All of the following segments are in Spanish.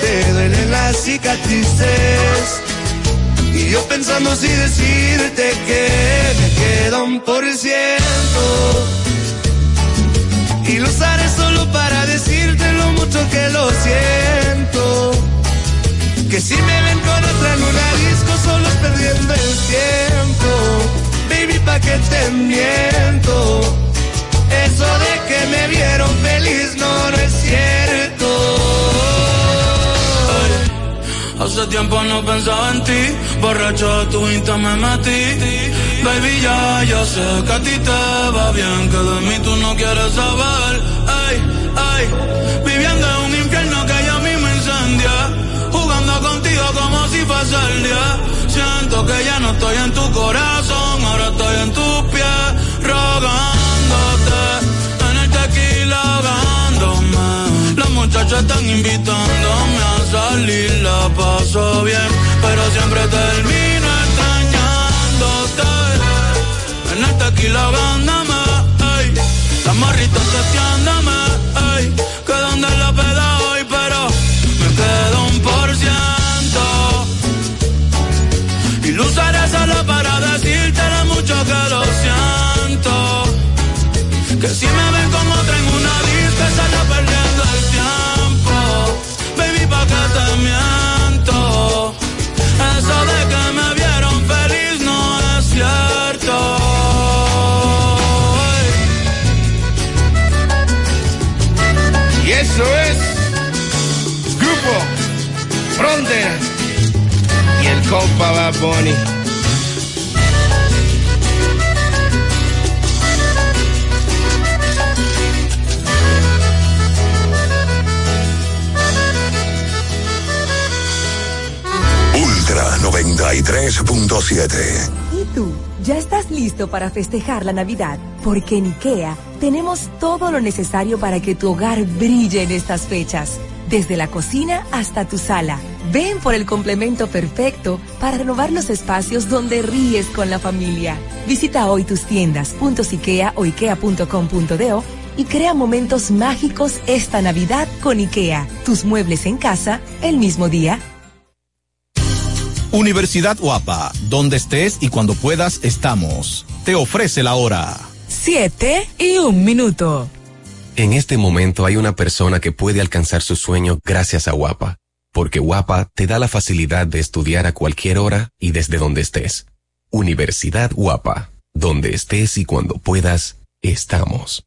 te duelen las cicatrices. Y yo pensando si decirte que me quedo un por ciento. Y lo usaré solo para decirte lo mucho que lo siento. Que si me ven con otra en una disco solo es perdiendo el tiempo. Baby, pa' que te miento. Eso de que me vieron feliz no, no es cierto. Hace tiempo no pensaba en ti, borracho de tu insta me metí. Baby, ya, ya sé que a ti te va bien, que de mí tú no quieres saber. Ay, ay, viviendo en un infierno que mí me incendia. Jugando contigo como si fuese el día. Siento que ya no estoy en tu corazón, ahora estoy en tus pies, rogándote. Muchachas están invitándome a salir, la paso bien, pero siempre termino extrañándote. En el tequila ahogándome, ey. Las morritas testeándome, ey. Que donde la peda hoy, pero me quedo un por ciento. Y lo usaré solo para decirte lo mucho que lo siento. Que si me ven con otra en una miento. Eso de que me vieron feliz no es cierto. Y eso es Grupo Frontera y el compa Bad Bunny. 93.7. ¿Y tú? ¿Ya estás listo para festejar la Navidad? Porque en IKEA tenemos todo lo necesario para que tu hogar brille en estas fechas. Desde la cocina hasta tu sala. Ven por el complemento perfecto para renovar los espacios donde ríes con la familia. Visita hoy tus tiendas IKEA o ikea.com.do y crea momentos mágicos esta Navidad con IKEA. Tus muebles en casa el mismo día. Universidad Guapa, donde estés y cuando puedas estamos. Te ofrece la hora. Siete y un minuto. En este momento hay una persona que puede alcanzar su sueño gracias a Guapa, porque Guapa te da la facilidad de estudiar a cualquier hora y desde donde estés. Universidad Guapa, donde estés y cuando puedas, estamos.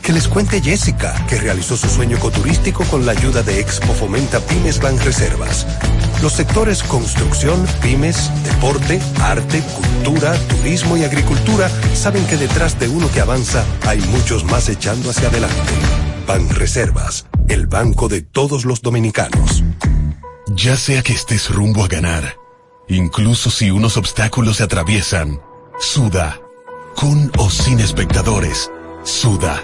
Que les cuente Jessica, que realizó su sueño ecoturístico con la ayuda de Expo Fomenta Pymes Banreservas. Los sectores construcción, pymes, deporte, arte, cultura, turismo y agricultura saben que detrás de uno que avanza hay muchos más echando hacia adelante. Banreservas, el banco de todos los dominicanos. Ya sea que estés rumbo a ganar, incluso si unos obstáculos se atraviesan, suda, con o sin espectadores, suda,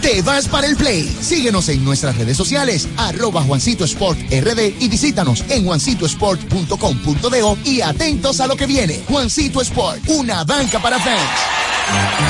te vas para el play. Síguenos en nuestras redes sociales, arroba Juancito Sport RD y visítanos en juancitosport.com.de y atentos a lo que viene. Juancito Sport, una banca para fans.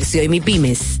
y MIPIMES.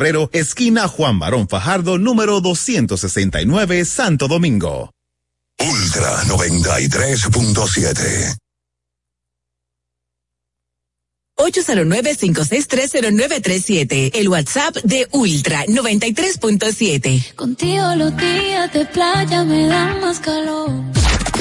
esquina Juan Barón Fajardo, número 269, Santo Domingo. Ultra 93.7 809-5630937. El WhatsApp de Ultra 93.7. Contigo los días de playa me dan más calor.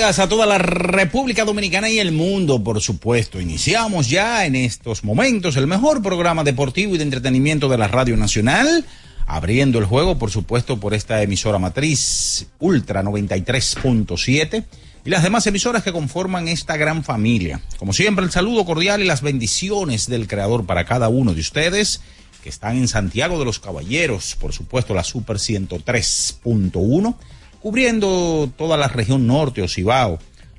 A toda la República Dominicana y el mundo, por supuesto. Iniciamos ya en estos momentos el mejor programa deportivo y de entretenimiento de la Radio Nacional, abriendo el juego, por supuesto, por esta emisora matriz Ultra 93.7 y las demás emisoras que conforman esta gran familia. Como siempre, el saludo cordial y las bendiciones del Creador para cada uno de ustedes que están en Santiago de los Caballeros, por supuesto, la Super 103.1 cubriendo toda la región norte o.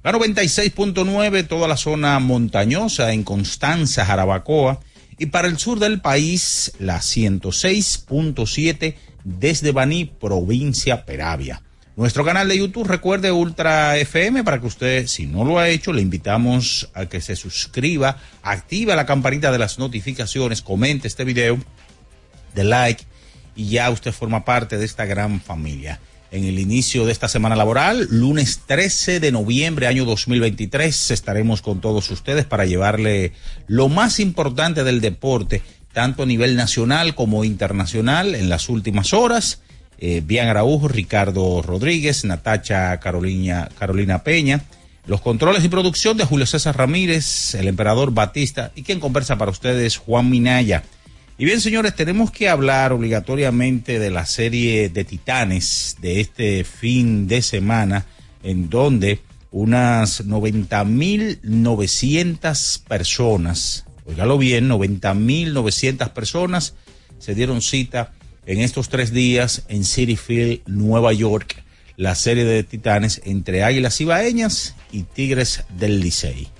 La 96.9, toda la zona montañosa en Constanza, Jarabacoa. Y para el sur del país, la 106.7 desde Baní, provincia Peravia. Nuestro canal de YouTube, recuerde Ultra FM, para que usted, si no lo ha hecho, le invitamos a que se suscriba, active la campanita de las notificaciones, comente este video, de like, y ya usted forma parte de esta gran familia en el inicio de esta semana laboral. Lunes 13 de noviembre, año 2023, estaremos con todos ustedes para llevarle lo más importante del deporte, tanto a nivel nacional como internacional, en las últimas horas. Eh, Bian Araujo, Ricardo Rodríguez, Natacha Carolina, Carolina Peña. Los controles y producción de Julio César Ramírez, el emperador Batista y quien conversa para ustedes, Juan Minaya. Y bien, señores, tenemos que hablar obligatoriamente de la serie de Titanes de este fin de semana, en donde unas 90.900 personas, oígalo bien, 90.900 personas se dieron cita en estos tres días en City Field, Nueva York, la serie de Titanes entre Águilas Ibaeñas y Tigres del Licey.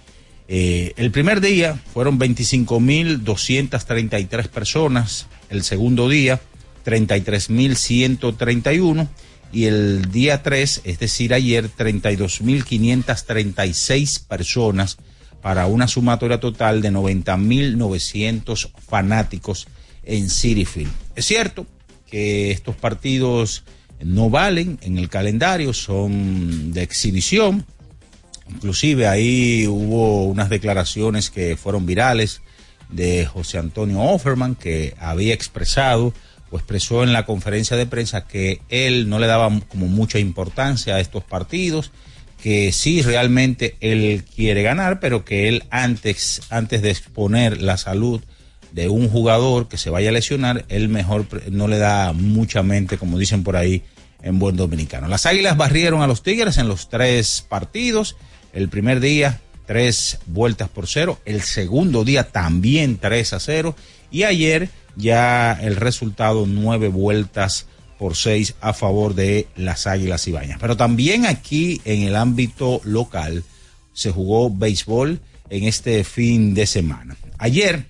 Eh, el primer día fueron 25.233 personas, el segundo día 33.131 y el día 3, es decir, ayer 32.536 personas para una sumatoria total de 90.900 fanáticos en City Field. Es cierto que estos partidos no valen en el calendario, son de exhibición, Inclusive ahí hubo unas declaraciones que fueron virales de José Antonio Offerman que había expresado pues expresó en la conferencia de prensa que él no le daba como mucha importancia a estos partidos, que sí realmente él quiere ganar, pero que él antes, antes de exponer la salud de un jugador que se vaya a lesionar, él mejor no le da mucha mente, como dicen por ahí en buen dominicano. Las Águilas barrieron a los Tigres en los tres partidos. El primer día, tres vueltas por cero. El segundo día también tres a cero. Y ayer ya el resultado nueve vueltas por seis a favor de las Águilas Ibañas. Pero también aquí en el ámbito local se jugó béisbol en este fin de semana. Ayer,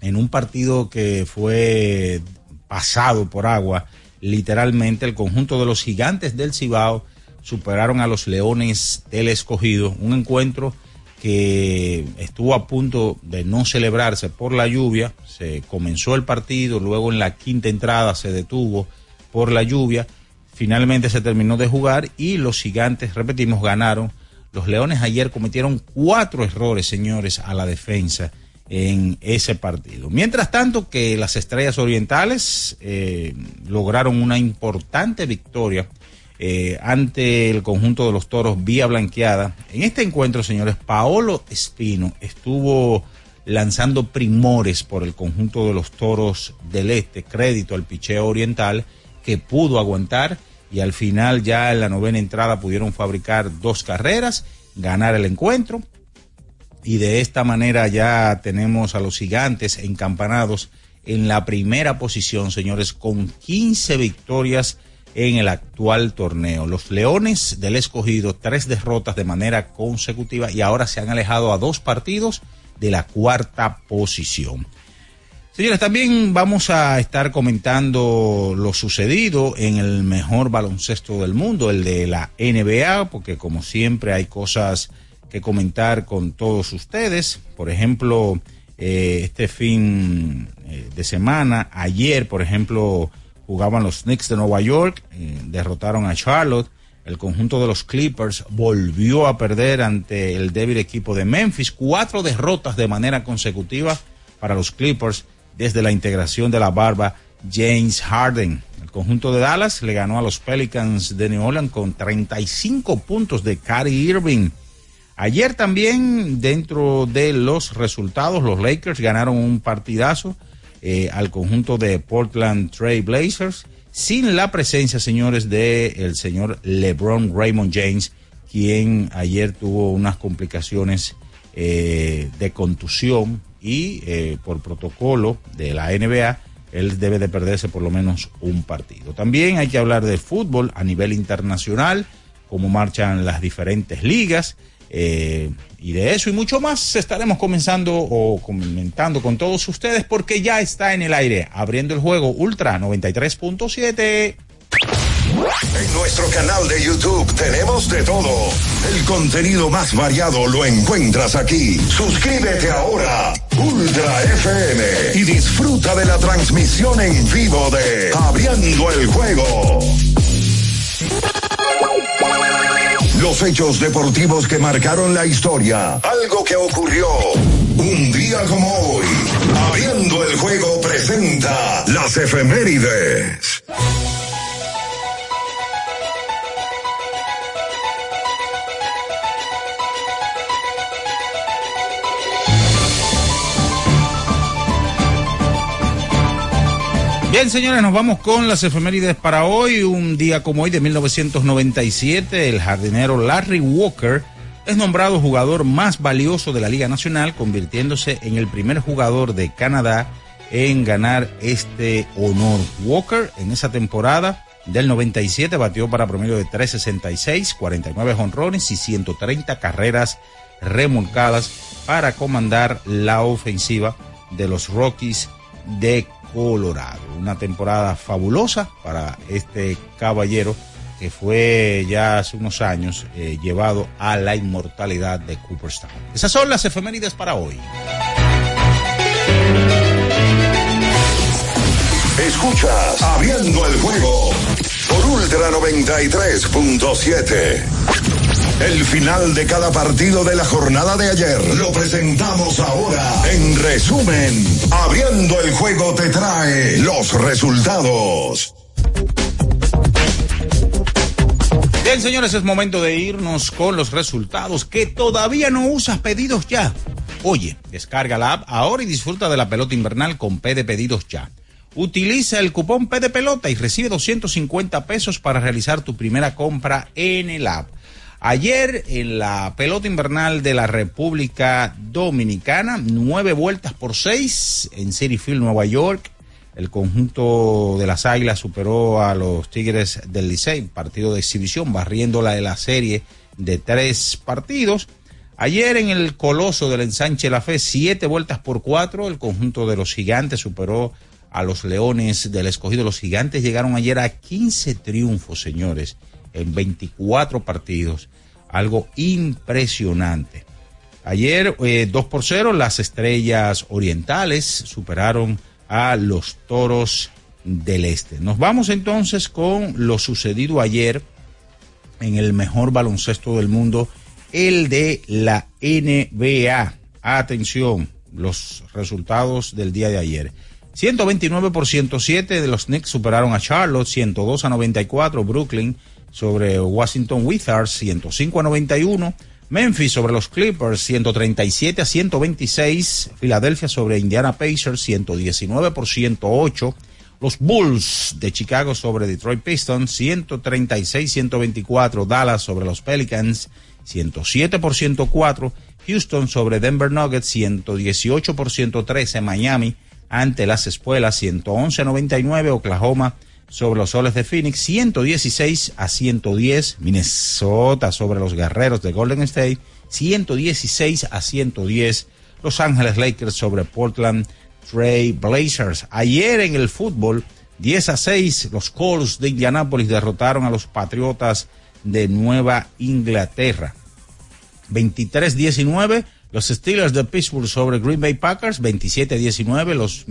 en un partido que fue pasado por agua, literalmente el conjunto de los gigantes del Cibao superaron a los Leones del Escogido, un encuentro que estuvo a punto de no celebrarse por la lluvia, se comenzó el partido, luego en la quinta entrada se detuvo por la lluvia, finalmente se terminó de jugar y los gigantes, repetimos, ganaron. Los Leones ayer cometieron cuatro errores, señores, a la defensa en ese partido. Mientras tanto que las Estrellas Orientales eh, lograron una importante victoria eh, ante el conjunto de los toros vía blanqueada. En este encuentro, señores, Paolo Espino estuvo lanzando primores por el conjunto de los toros del este, crédito al picheo oriental, que pudo aguantar y al final ya en la novena entrada pudieron fabricar dos carreras, ganar el encuentro y de esta manera ya tenemos a los gigantes encampanados en la primera posición, señores, con 15 victorias en el actual torneo. Los Leones del Escogido, tres derrotas de manera consecutiva y ahora se han alejado a dos partidos de la cuarta posición. Señores, también vamos a estar comentando lo sucedido en el mejor baloncesto del mundo, el de la NBA, porque como siempre hay cosas que comentar con todos ustedes. Por ejemplo, eh, este fin eh, de semana, ayer, por ejemplo, jugaban los Knicks de Nueva York, eh, derrotaron a Charlotte. El conjunto de los Clippers volvió a perder ante el débil equipo de Memphis. Cuatro derrotas de manera consecutiva para los Clippers desde la integración de la barba James Harden. El conjunto de Dallas le ganó a los Pelicans de New Orleans con 35 puntos de Kyrie Irving. Ayer también, dentro de los resultados, los Lakers ganaron un partidazo eh, al conjunto de Portland Trail Blazers, sin la presencia, señores, del el señor LeBron Raymond James, quien ayer tuvo unas complicaciones eh, de contusión y eh, por protocolo de la NBA, él debe de perderse por lo menos un partido. También hay que hablar de fútbol a nivel internacional, cómo marchan las diferentes ligas. Eh, y de eso y mucho más estaremos comenzando o comentando con todos ustedes porque ya está en el aire abriendo el juego Ultra 93.7. En nuestro canal de YouTube tenemos de todo. El contenido más variado lo encuentras aquí. Suscríbete ahora, Ultra FM, y disfruta de la transmisión en vivo de Abriendo el juego. Los hechos deportivos que marcaron la historia. Algo que ocurrió un día como hoy. Abriendo el juego presenta las efemérides. Bien, señores, nos vamos con las efemérides para hoy. Un día como hoy de 1997, el jardinero Larry Walker es nombrado jugador más valioso de la Liga Nacional, convirtiéndose en el primer jugador de Canadá en ganar este honor. Walker en esa temporada del 97 batió para promedio de 366, 49 honrones y 130 carreras remolcadas para comandar la ofensiva de los Rockies de Colorado. Una temporada fabulosa para este caballero que fue ya hace unos años eh, llevado a la inmortalidad de Cooperstown. Esas son las efemérides para hoy. Escuchas Abriendo el juego por Ultra 93.7. El final de cada partido de la jornada de ayer lo presentamos ahora. En resumen, abriendo el juego te trae los resultados. Bien, señores, es momento de irnos con los resultados que todavía no usas pedidos ya. Oye, descarga la app ahora y disfruta de la pelota invernal con P de pedidos ya. Utiliza el cupón P de pelota y recibe 250 pesos para realizar tu primera compra en el app. Ayer en la pelota invernal de la República Dominicana, nueve vueltas por seis en City Field, Nueva York. El conjunto de las Águilas superó a los Tigres del Licey, partido de exhibición, barriéndola de la serie de tres partidos. Ayer en el Coloso del Ensanche La Fe, siete vueltas por cuatro, el conjunto de los Gigantes superó a los Leones del Escogido. Los Gigantes llegaron ayer a 15 triunfos, señores, en 24 partidos. Algo impresionante. Ayer, eh, 2 por 0, las Estrellas Orientales superaron a los Toros del Este. Nos vamos entonces con lo sucedido ayer en el mejor baloncesto del mundo, el de la NBA. Atención, los resultados del día de ayer. 129 por 107 de los Knicks superaron a Charlotte, 102 a 94 Brooklyn sobre Washington Wizards, 105 a 91 Memphis sobre los Clippers 137 a 126, Filadelfia sobre Indiana Pacers 119 por 108, los Bulls de Chicago sobre Detroit Pistons 136-124, Dallas sobre los Pelicans 107 por 104, Houston sobre Denver Nuggets 118 por 113, Miami ante las espuelas 111 a 99, Oklahoma sobre los soles de Phoenix, 116 a 110. Minnesota sobre los guerreros de Golden State, 116 a 110. Los Ángeles Lakers sobre Portland Trail Blazers. Ayer en el fútbol, 10 a 6, los Colts de Indianápolis derrotaron a los Patriotas de Nueva Inglaterra. 23-19, los Steelers de Pittsburgh sobre Green Bay Packers, 27-19, los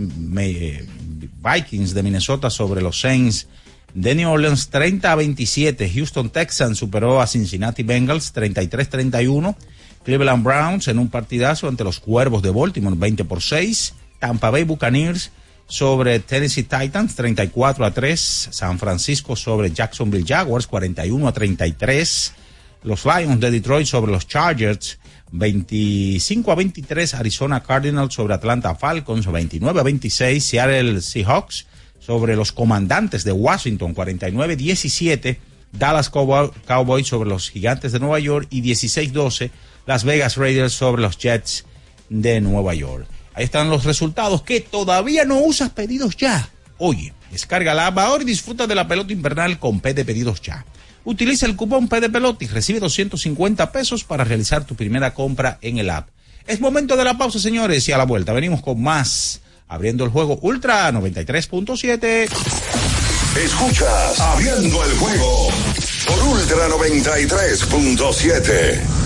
Vikings de Minnesota sobre los Saints de New Orleans 30 a 27. Houston Texans superó a Cincinnati Bengals 33-31. Cleveland Browns en un partidazo ante los Cuervos de Baltimore 20 por 6. Tampa Bay Buccaneers sobre Tennessee Titans 34 a 3. San Francisco sobre Jacksonville Jaguars 41 a 33. Los Lions de Detroit sobre los Chargers 25 a 23 Arizona Cardinals sobre Atlanta Falcons, 29 a 26 Seattle Seahawks sobre los comandantes de Washington, 49 a 17 Dallas Cowboys sobre los gigantes de Nueva York y 16-12 Las Vegas Raiders sobre los Jets de Nueva York. Ahí están los resultados que todavía no usas pedidos ya. Oye, descarga la app ahora y disfruta de la pelota invernal con P de pedidos ya. Utiliza el cupón P de Pelota y recibe 250 pesos para realizar tu primera compra en el app. Es momento de la pausa, señores, y a la vuelta venimos con más. Abriendo el juego Ultra 93.7. Escuchas Abriendo el juego por Ultra 93.7.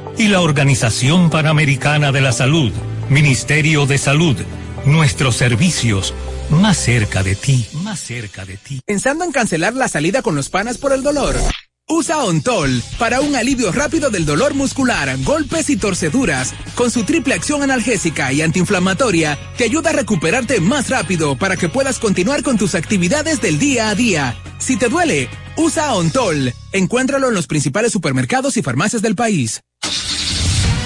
y la Organización Panamericana de la Salud, Ministerio de Salud, nuestros servicios más cerca de ti, más cerca de ti. Pensando en cancelar la salida con los panas por el dolor. Usa Ontol para un alivio rápido del dolor muscular, golpes y torceduras. Con su triple acción analgésica y antiinflamatoria, te ayuda a recuperarte más rápido para que puedas continuar con tus actividades del día a día. Si te duele, usa Ontol. Encuéntralo en los principales supermercados y farmacias del país.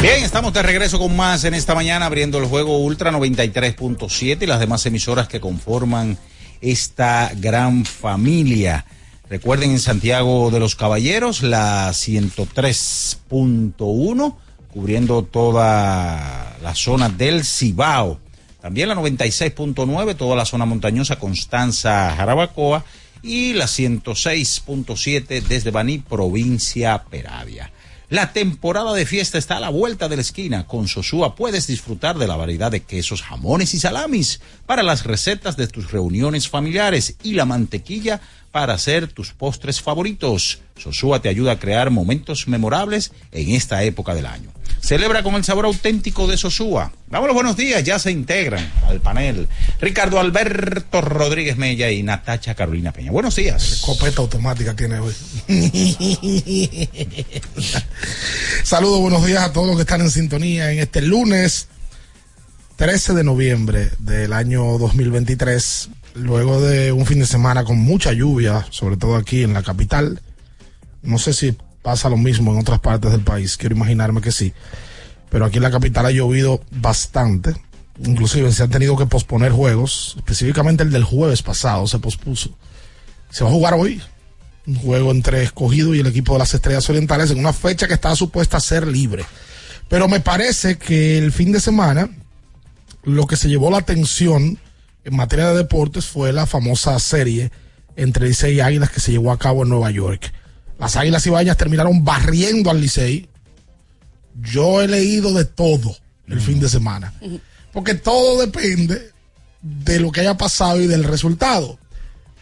Bien, estamos de regreso con más en esta mañana abriendo el juego Ultra 93.7 y las demás emisoras que conforman esta gran familia. Recuerden en Santiago de los Caballeros la 103.1 cubriendo toda la zona del Cibao. También la 96.9 toda la zona montañosa Constanza Jarabacoa y la 106.7 desde Baní, provincia Peravia. La temporada de fiesta está a la vuelta de la esquina. Con Sosúa puedes disfrutar de la variedad de quesos, jamones y salamis para las recetas de tus reuniones familiares y la mantequilla para hacer tus postres favoritos. Sosúa te ayuda a crear momentos memorables en esta época del año. Celebra con el sabor auténtico de Sosúa. Damos los buenos días, ya se integran al panel Ricardo Alberto Rodríguez Mella y Natacha Carolina Peña. Buenos días. Escopeta automática tiene hoy. Saludos, buenos días a todos los que están en sintonía en este lunes 13 de noviembre del año 2023, luego de un fin de semana con mucha lluvia, sobre todo aquí en la capital. No sé si pasa lo mismo en otras partes del país, quiero imaginarme que sí. Pero aquí en la capital ha llovido bastante. Inclusive se han tenido que posponer juegos, específicamente el del jueves pasado se pospuso. Se va a jugar hoy, un juego entre escogido y el equipo de las Estrellas Orientales en una fecha que estaba supuesta a ser libre. Pero me parece que el fin de semana lo que se llevó la atención en materia de deportes fue la famosa serie entre Licey y Águilas que se llevó a cabo en Nueva York. Las Águilas Ibañas terminaron barriendo al Licey. Yo he leído de todo el fin de semana. Porque todo depende de lo que haya pasado y del resultado.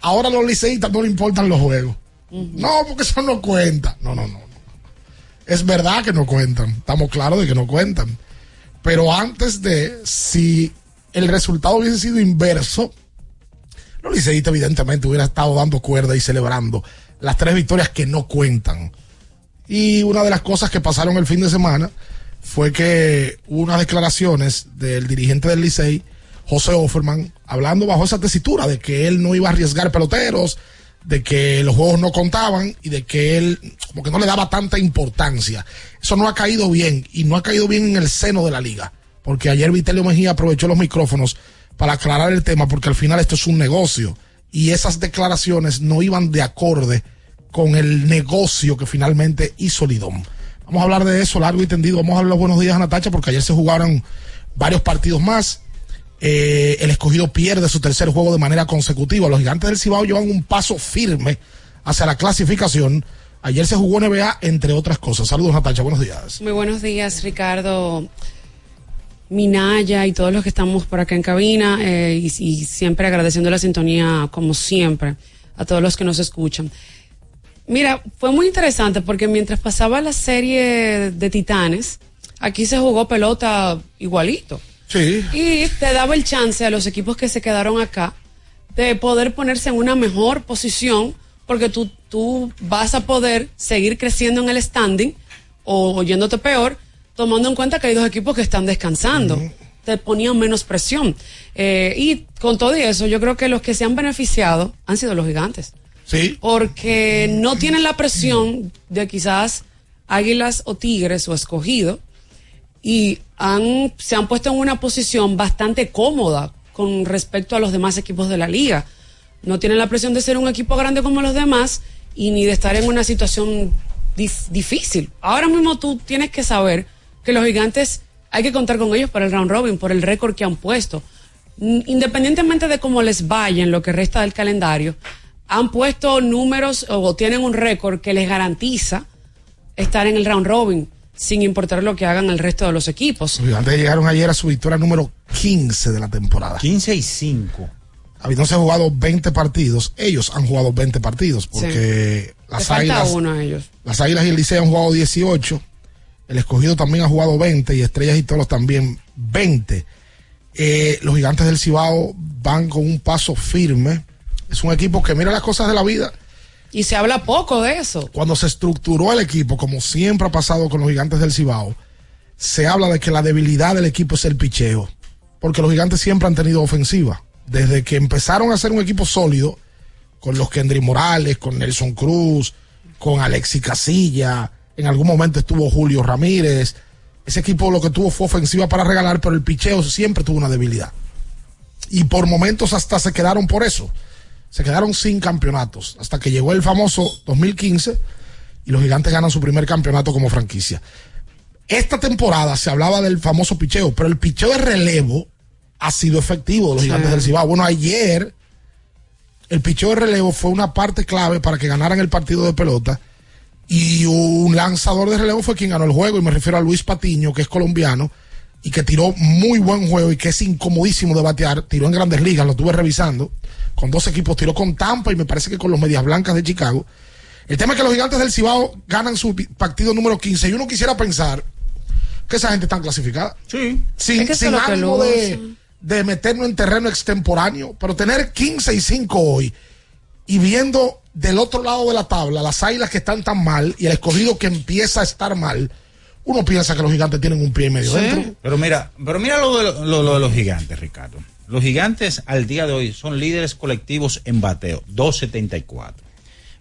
Ahora a los liceístas no le importan los juegos. No, porque eso no cuenta. No, no, no, no. Es verdad que no cuentan. Estamos claros de que no cuentan. Pero antes de, si el resultado hubiese sido inverso, los liceístas evidentemente hubieran estado dando cuerda y celebrando las tres victorias que no cuentan. Y una de las cosas que pasaron el fin de semana fue que hubo unas declaraciones del dirigente del Licey, José Offerman, hablando bajo esa tesitura de que él no iba a arriesgar peloteros, de que los juegos no contaban y de que él como que no le daba tanta importancia. Eso no ha caído bien y no ha caído bien en el seno de la liga, porque ayer Vitelio Mejía aprovechó los micrófonos para aclarar el tema, porque al final esto es un negocio y esas declaraciones no iban de acorde con el negocio que finalmente hizo Lidón. Vamos a hablar de eso largo y tendido. Vamos a dar los buenos días a Natacha porque ayer se jugaron varios partidos más. Eh, el escogido pierde su tercer juego de manera consecutiva. Los gigantes del Cibao llevan un paso firme hacia la clasificación. Ayer se jugó NBA, entre otras cosas. Saludos, Natacha. Buenos días. Muy buenos días, Ricardo. Minaya y todos los que estamos por acá en cabina eh, y, y siempre agradeciendo la sintonía, como siempre, a todos los que nos escuchan. Mira, fue muy interesante porque mientras pasaba la serie de Titanes, aquí se jugó pelota igualito. Sí. Y te daba el chance a los equipos que se quedaron acá de poder ponerse en una mejor posición porque tú, tú vas a poder seguir creciendo en el standing o yéndote peor, tomando en cuenta que hay dos equipos que están descansando. Te ponían menos presión. Eh, y con todo eso, yo creo que los que se han beneficiado han sido los gigantes. Sí. Porque no tienen la presión de quizás águilas o tigres o escogido y han, se han puesto en una posición bastante cómoda con respecto a los demás equipos de la liga. No tienen la presión de ser un equipo grande como los demás y ni de estar en una situación dif- difícil. Ahora mismo tú tienes que saber que los gigantes hay que contar con ellos para el round robin, por el récord que han puesto. Mm, Independientemente de cómo les vaya en lo que resta del calendario, han puesto números o tienen un récord que les garantiza estar en el round robin, sin importar lo que hagan el resto de los equipos. Los gigantes llegaron ayer a su victoria número 15 de la temporada. 15 y 5. Habiéndose jugado 20 partidos, ellos han jugado 20 partidos porque Le las águilas, uno a ellos. las águilas y el Liceo han jugado 18. El escogido también ha jugado 20 y Estrellas y Toros también 20. Eh, los gigantes del Cibao van con un paso firme. Es un equipo que mira las cosas de la vida. Y se habla poco de eso. Cuando se estructuró el equipo, como siempre ha pasado con los gigantes del Cibao, se habla de que la debilidad del equipo es el picheo. Porque los gigantes siempre han tenido ofensiva. Desde que empezaron a ser un equipo sólido, con los Kendry Morales, con Nelson Cruz, con Alexi Casilla, en algún momento estuvo Julio Ramírez. Ese equipo lo que tuvo fue ofensiva para regalar, pero el picheo siempre tuvo una debilidad. Y por momentos hasta se quedaron por eso. Se quedaron sin campeonatos. Hasta que llegó el famoso 2015 y los gigantes ganan su primer campeonato como franquicia. Esta temporada se hablaba del famoso picheo, pero el picheo de relevo ha sido efectivo de los Sí. gigantes del Cibao. Bueno, ayer el picheo de relevo fue una parte clave para que ganaran el partido de pelota. Y un lanzador de relevo fue quien ganó el juego, y me refiero a Luis Patiño, que es colombiano, y que tiró muy buen juego y que es incomodísimo de batear. Tiró en grandes ligas, lo estuve revisando. Con dos equipos, tiró con Tampa y me parece que con los Medias Blancas de Chicago. El tema es que los gigantes del Cibao ganan su partido número 15 y uno quisiera pensar que esa gente está clasificada. Sí. Sin, Es que sin ánimo de, de meternos en terreno extemporáneo, pero tener 15 y 5 hoy y viendo del otro lado de la tabla las águilas que están tan mal y el escogido que empieza a estar mal, uno piensa que los gigantes tienen un pie y medio dentro. Pero mira, pero mira lo de, lo- lo de los gigantes, Ricardo. Los gigantes al día de hoy son líderes colectivos en bateo, 274.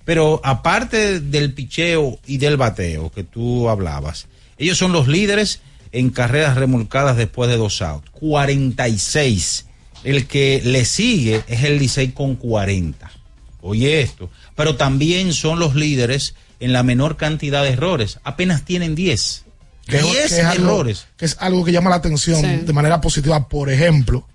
Pero aparte del picheo y del bateo que tú hablabas, ellos son los líderes en carreras remolcadas después de dos outs, 46. El que le sigue es el Licey con 40. Oye esto. Pero también son los líderes en la menor cantidad de errores. Apenas tienen 10. Que, 10 que es algo, errores. que es algo que llama la atención Sí. de manera positiva. Por ejemplo,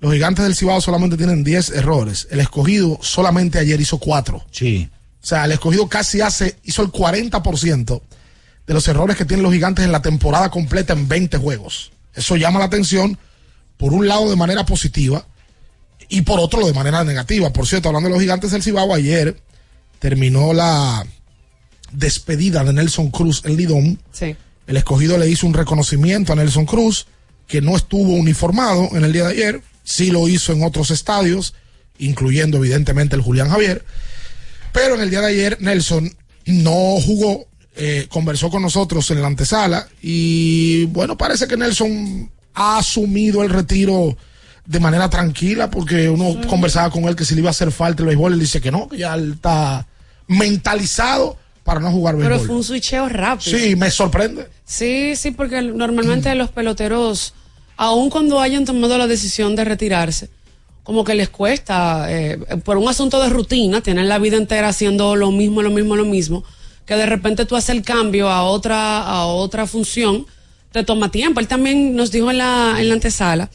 los gigantes del Cibao solamente tienen 10 errores. El escogido solamente ayer hizo 4. Sí. O sea, el escogido casi hace, hizo el 40% de los errores que tienen los gigantes en la temporada completa en 20 juegos. Eso llama la atención, por un lado de manera positiva y por otro de manera negativa. Por cierto, hablando de los gigantes del Cibao, ayer terminó la despedida de Nelson Cruz en Lidón. Sí. El escogido le hizo un reconocimiento a Nelson Cruz, que no estuvo uniformado en el día de ayer, sí lo hizo en otros estadios, incluyendo evidentemente el Julián Javier. Pero en el día de ayer Nelson no jugó, eh, conversó con nosotros en la antesala y bueno, parece que Nelson ha asumido el retiro de manera tranquila porque uno conversaba con él que si le iba a hacer falta el béisbol, él dice que no, que ya él está mentalizado para no jugar béisbol. Pero fue un switcheo rápido. Sí, me sorprende. Sí, sí, porque normalmente los peloteros, aun cuando hayan tomado la decisión de retirarse, como que les cuesta, eh, por un asunto de rutina, tienen la vida entera haciendo lo mismo, lo mismo, lo mismo, que de repente tú haces el cambio a otra, a otra función, te toma tiempo. Él también nos dijo en la, en la antesala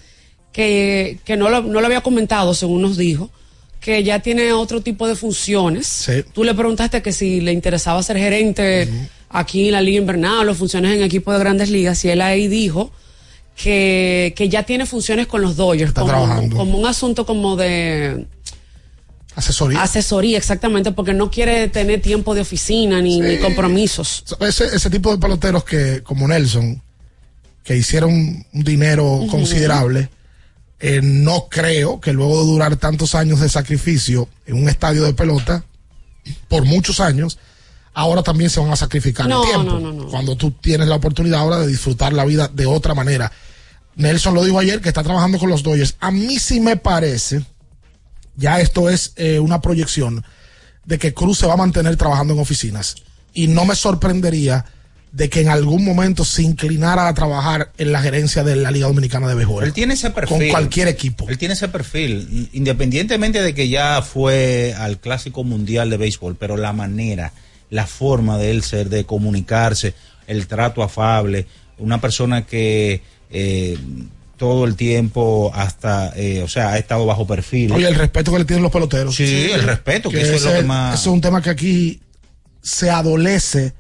que, que no, lo, no lo había comentado, según nos dijo, que ya tiene otro tipo de funciones. Sí. Tú le preguntaste que si le interesaba ser gerente aquí en la Liga Invernal o funciones en equipo de grandes ligas, y él ahí dijo que, que ya tiene funciones con los Dodgers, Está como, trabajando. como un asunto como de Asesoría. asesoría, exactamente, porque no quiere tener tiempo de oficina ni, ni compromisos. ese, ese tipo de peloteros que, como Nelson, que hicieron un dinero considerable, eh, no creo que luego de durar tantos años de sacrificio en un estadio de pelota, por muchos años, ahora también se van a sacrificar No, el tiempo. no, no, no. Cuando tú tienes la oportunidad ahora de disfrutar la vida de otra manera. Nelson lo dijo ayer que está trabajando con los Dodgers. A mí sí me parece, ya esto es eh, una proyección, de que Cruz se va a mantener trabajando en oficinas. Y no me sorprendería de que en algún momento se inclinara a trabajar en la gerencia de la Liga Dominicana de Béisbol. Él tiene ese perfil. Con cualquier equipo. Él tiene ese perfil, independientemente de que ya fue al Clásico Mundial de Béisbol, pero la manera, la forma de él ser, de comunicarse, el trato afable, una persona que eh, todo el tiempo hasta, eh, o sea, ha estado bajo perfil. Oye, el respeto que le tienen los peloteros. Sí, el respeto, que eso es lo que más- Eso es un tema que aquí se adolece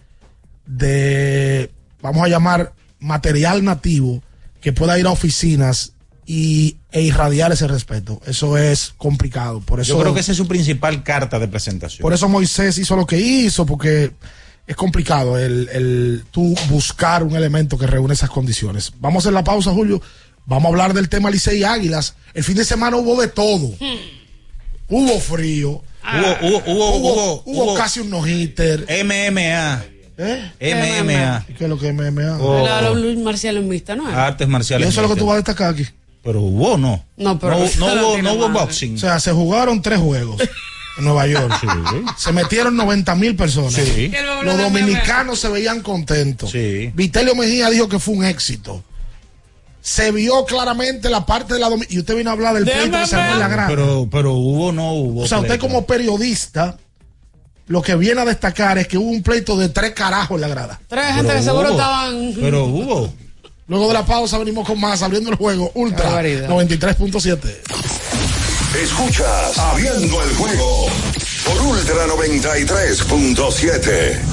de, vamos a llamar, material nativo que pueda ir a oficinas y, e irradiar ese respeto. Eso es complicado. Por eso, Yo creo que esa es su principal carta de presentación. por eso Moisés hizo lo que hizo, porque es complicado el, el tú buscar un elemento que reúne esas condiciones. Vamos a hacer la pausa, Julio. Vamos a hablar del tema Licey Águilas. El fin de semana hubo de todo. Hubo frío. Hubo, hubo, hubo, hubo, hubo hubo casi un no-hitter. MMA. ¿Eh? MMA. ¿Y qué es lo que es MMA? Oh. Marcial en vista, ¿no? es? Artes Y marciales. eso es lo que tú vas a destacar aquí. Pero hubo, no. No, pero no, eso no no hubo, no hubo boxing. O sea, se jugaron tres juegos en Nueva York. Se metieron 90 mil personas. Sí. Los dominicanos se veían contentos. Sí. Vitelio Mejía dijo que fue un éxito. Se vio claramente la parte de la Y usted vino a hablar del De pleito que se en la grada. Pero, pero hubo, no hubo. o sea, usted como periodista, lo que viene a destacar es que hubo un pleito de tres carajos en la grada. Tres gente Pero que seguro estaban. Pero hubo. Luego de la pausa venimos con más, abriendo el juego. Ultra barbaridad. 93.7. Escuchas Abriendo el juego por Ultra 93.7.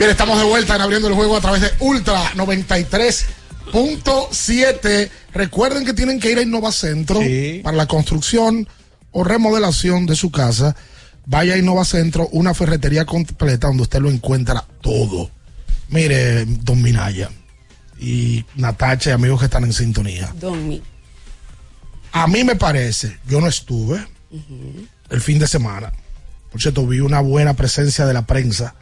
Bien, estamos de vuelta en abriendo el juego a través de Ultra 93.7. Recuerden que tienen que ir a Innovacentro para la construcción o remodelación de su casa. Vaya a Innovacentro, una ferretería completa donde usted lo encuentra todo. Mire, Don Minaya y Natacha y amigos que están en sintonía. Don Mi. A mí me parece, yo no estuve el fin de semana. Por cierto, vi una buena presencia de la prensa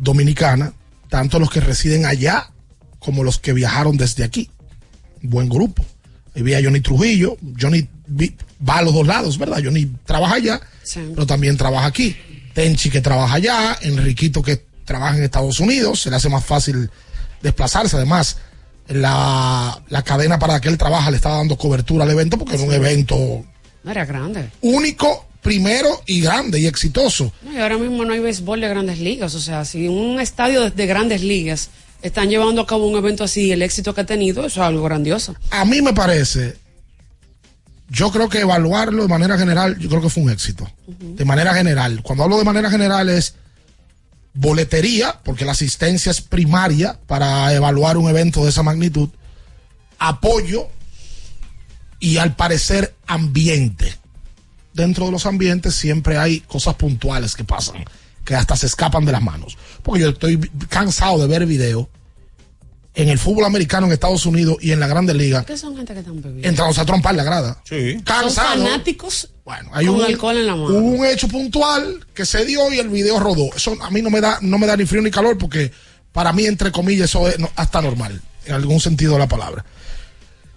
dominicana, tanto los que residen allá como los que viajaron desde aquí. Buen grupo. Ahí vi a Johnny Trujillo. Johnny va a los dos lados, ¿verdad? Johnny trabaja allá, pero también trabaja aquí. Tenchi que trabaja allá, Enriquito que trabaja en Estados Unidos, se le hace más fácil desplazarse. Además, la, la cadena para la que él trabaja le estaba dando cobertura al evento porque era un evento No era grande. único, primero y grande y exitoso. Y ahora mismo no hay béisbol de grandes ligas. O sea, si un estadio de, de grandes ligas están llevando a cabo un evento así, el éxito que ha tenido, eso es algo grandioso. A mí me parece, yo creo que evaluarlo de manera general, yo creo que fue un éxito. De manera general. Cuando hablo de manera general es boletería, porque la asistencia es primaria para evaluar un evento de esa magnitud, apoyo y al parecer ambiente. Dentro de los ambientes siempre hay cosas puntuales que pasan, que hasta se escapan de las manos. Porque yo estoy cansado de ver videos en el fútbol americano en Estados Unidos y en la Grandes Ligas ¿Qué son gente que están bebiendo? entramos a trompar la grada. Sí. Son Cansado. fanáticos Hay con un, alcohol en la mano. hubo un hecho puntual que se dio y el video rodó. Eso a mí no me da, no me da ni frío ni calor porque para mí, entre comillas, eso es no- hasta normal, en algún sentido de la palabra.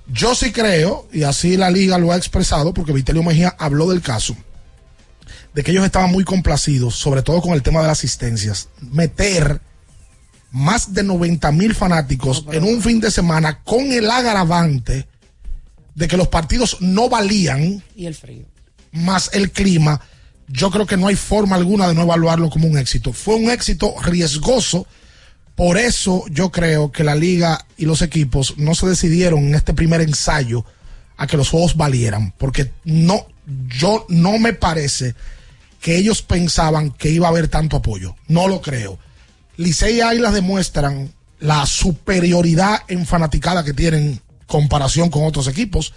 Yo sí creo, y así la liga lo ha expresado, porque Vitelio Mejía habló del caso, de que ellos estaban muy complacidos, sobre todo con el tema de las asistencias. Meter más de 90 mil fanáticos en un fin de semana con el agravante de que los partidos no valían Y el frío. más el clima, yo creo que no hay forma alguna de no evaluarlo como un éxito. Fue un éxito riesgoso, por eso yo creo que la liga y los equipos no se decidieron en este primer ensayo a que los juegos valieran, porque no, yo no me parece que ellos pensaban que iba a haber tanto apoyo. No lo creo. Licey y Águilas demuestran la superioridad en fanaticada que tienen en comparación con otros equipos.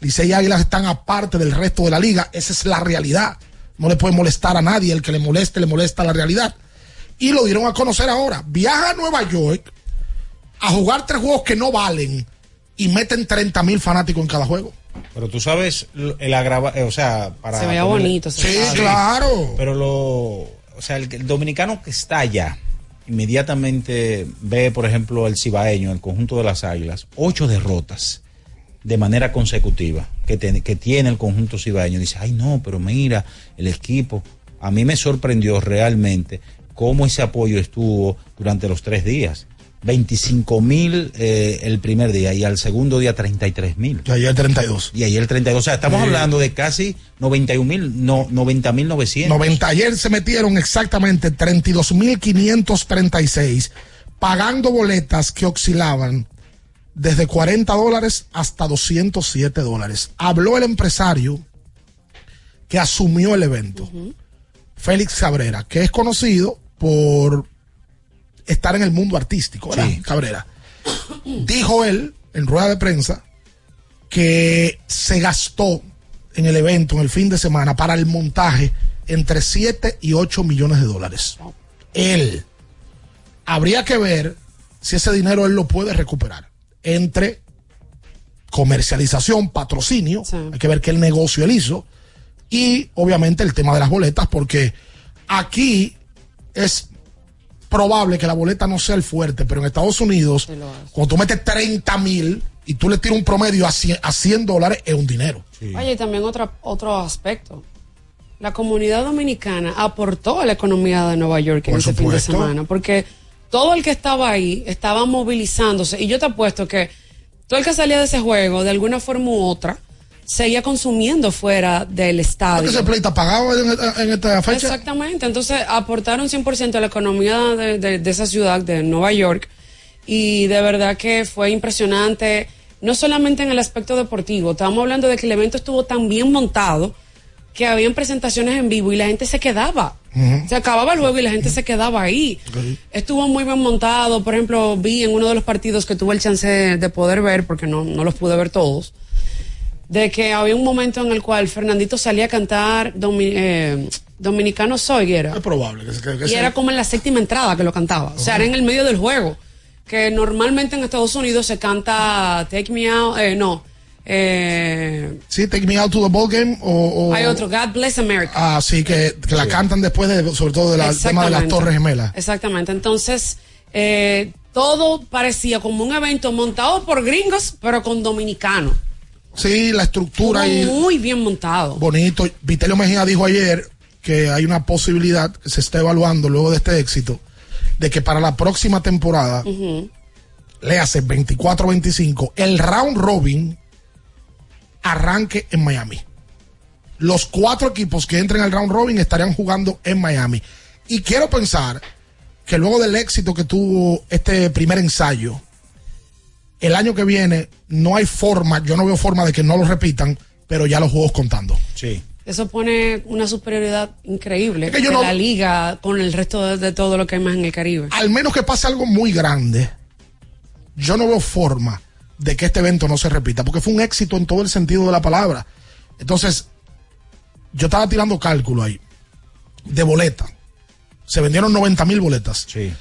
Licey y Águilas están aparte del resto de la liga. Esa es la realidad. No le puede molestar a nadie. El que le moleste, le molesta la realidad. Y lo dieron a conocer ahora. Viaja a Nueva York a jugar tres juegos que no valen y meten 30 mil fanáticos en cada juego. Pero tú sabes el agrava, eh, o sea, para Se veía ponerle- bonito, se Sí, claro. Pero lo, o sea, el, el dominicano que está allá inmediatamente ve, por ejemplo, el cibaeño, el conjunto de las Águilas, ocho derrotas de manera consecutiva que, tiene- que tiene el conjunto cibaeño. Dice, ay no, pero mira, el equipo. A mí me sorprendió realmente cómo ese apoyo estuvo durante los tres días. 25 mil eh, el primer día y al segundo día 33 mil. Y ayer 32. Y ayer 32. O sea, estamos Sí. hablando de casi 91 mil, no, 90 mil 900. 90 ayer se metieron exactamente 32.536 pagando boletas que oscilaban desde 40 dólares hasta 207 dólares. Habló el empresario que asumió el evento, Félix Cabrera, que es conocido por estar en el mundo artístico, ¿verdad? Cabrera. Dijo él en rueda de prensa que se gastó en el evento, en el fin de semana, para el montaje entre 7 y 8 millones de dólares. Él. Habría que ver si ese dinero él lo puede recuperar entre comercialización, patrocinio, hay que ver qué el negocio él hizo, y obviamente el tema de las boletas, porque aquí es probable que la boleta no sea el fuerte, pero en Estados Unidos, cuando tú metes 30 mil y tú le tiras un promedio a 100, a 100 dólares, es un dinero. Oye, y también otra, otro aspecto. La comunidad dominicana aportó a la economía de Nueva York en ese fin de semana, porque todo el que estaba ahí estaba movilizándose. Y yo te apuesto que todo el que salía de ese juego, de alguna forma u otra, seguía consumiendo fuera del estadio. Porque ese play está pagado en, en esta fecha. Exactamente, entonces aportaron 100% a la economía de, de- de esa ciudad, de Nueva York, y de verdad que fue impresionante, no solamente en el aspecto deportivo, estábamos hablando de que el evento estuvo tan bien montado que habían presentaciones en vivo y la gente se quedaba. Se acababa el juego y la gente se quedaba ahí. Estuvo muy bien montado. Por ejemplo, vi en uno de los partidos que tuve el chance de, de poder ver, porque no, no los pude ver todos, de que había un momento en el cual Fernandito salía a cantar Domi- eh, Dominicano Soy, era. Es probable que, se- que- que Y era como en la séptima entrada que lo cantaba. O sea, era en el medio del juego. Que normalmente en Estados Unidos se canta Take Me Out, eh, no. Eh, Sí, Take Me Out to the Ball Game o... o- hay otro, God Bless America. Ah, sí, que, que la cantan después de, sobre todo del tema de las. Torres Gemelas. Exactamente. Entonces, eh, todo parecía como un evento montado por gringos, pero con dominicanos. Sí, la estructura y Muy bien montado. bonito. Vitelio Mejía dijo ayer que hay una posibilidad que se está evaluando luego de este éxito de que para la próxima temporada, le hace 24-25, el round robin arranque en Miami. Los cuatro equipos que entren al round robin estarían jugando en Miami. Y quiero pensar que luego del éxito que tuvo este primer ensayo, el año que viene no hay forma, yo no veo forma de que no lo repitan, pero ya los juegos contando. Sí. Eso pone una superioridad increíble que yo de no- la liga con el resto de, de todo lo que hay más en el Caribe. Al menos que pase algo muy grande, yo no veo forma de que este evento no se repita, porque fue un éxito en todo el sentido de la palabra. Entonces, yo estaba tirando cálculo ahí de boleta. Se vendieron 90 mil boletas. Sí.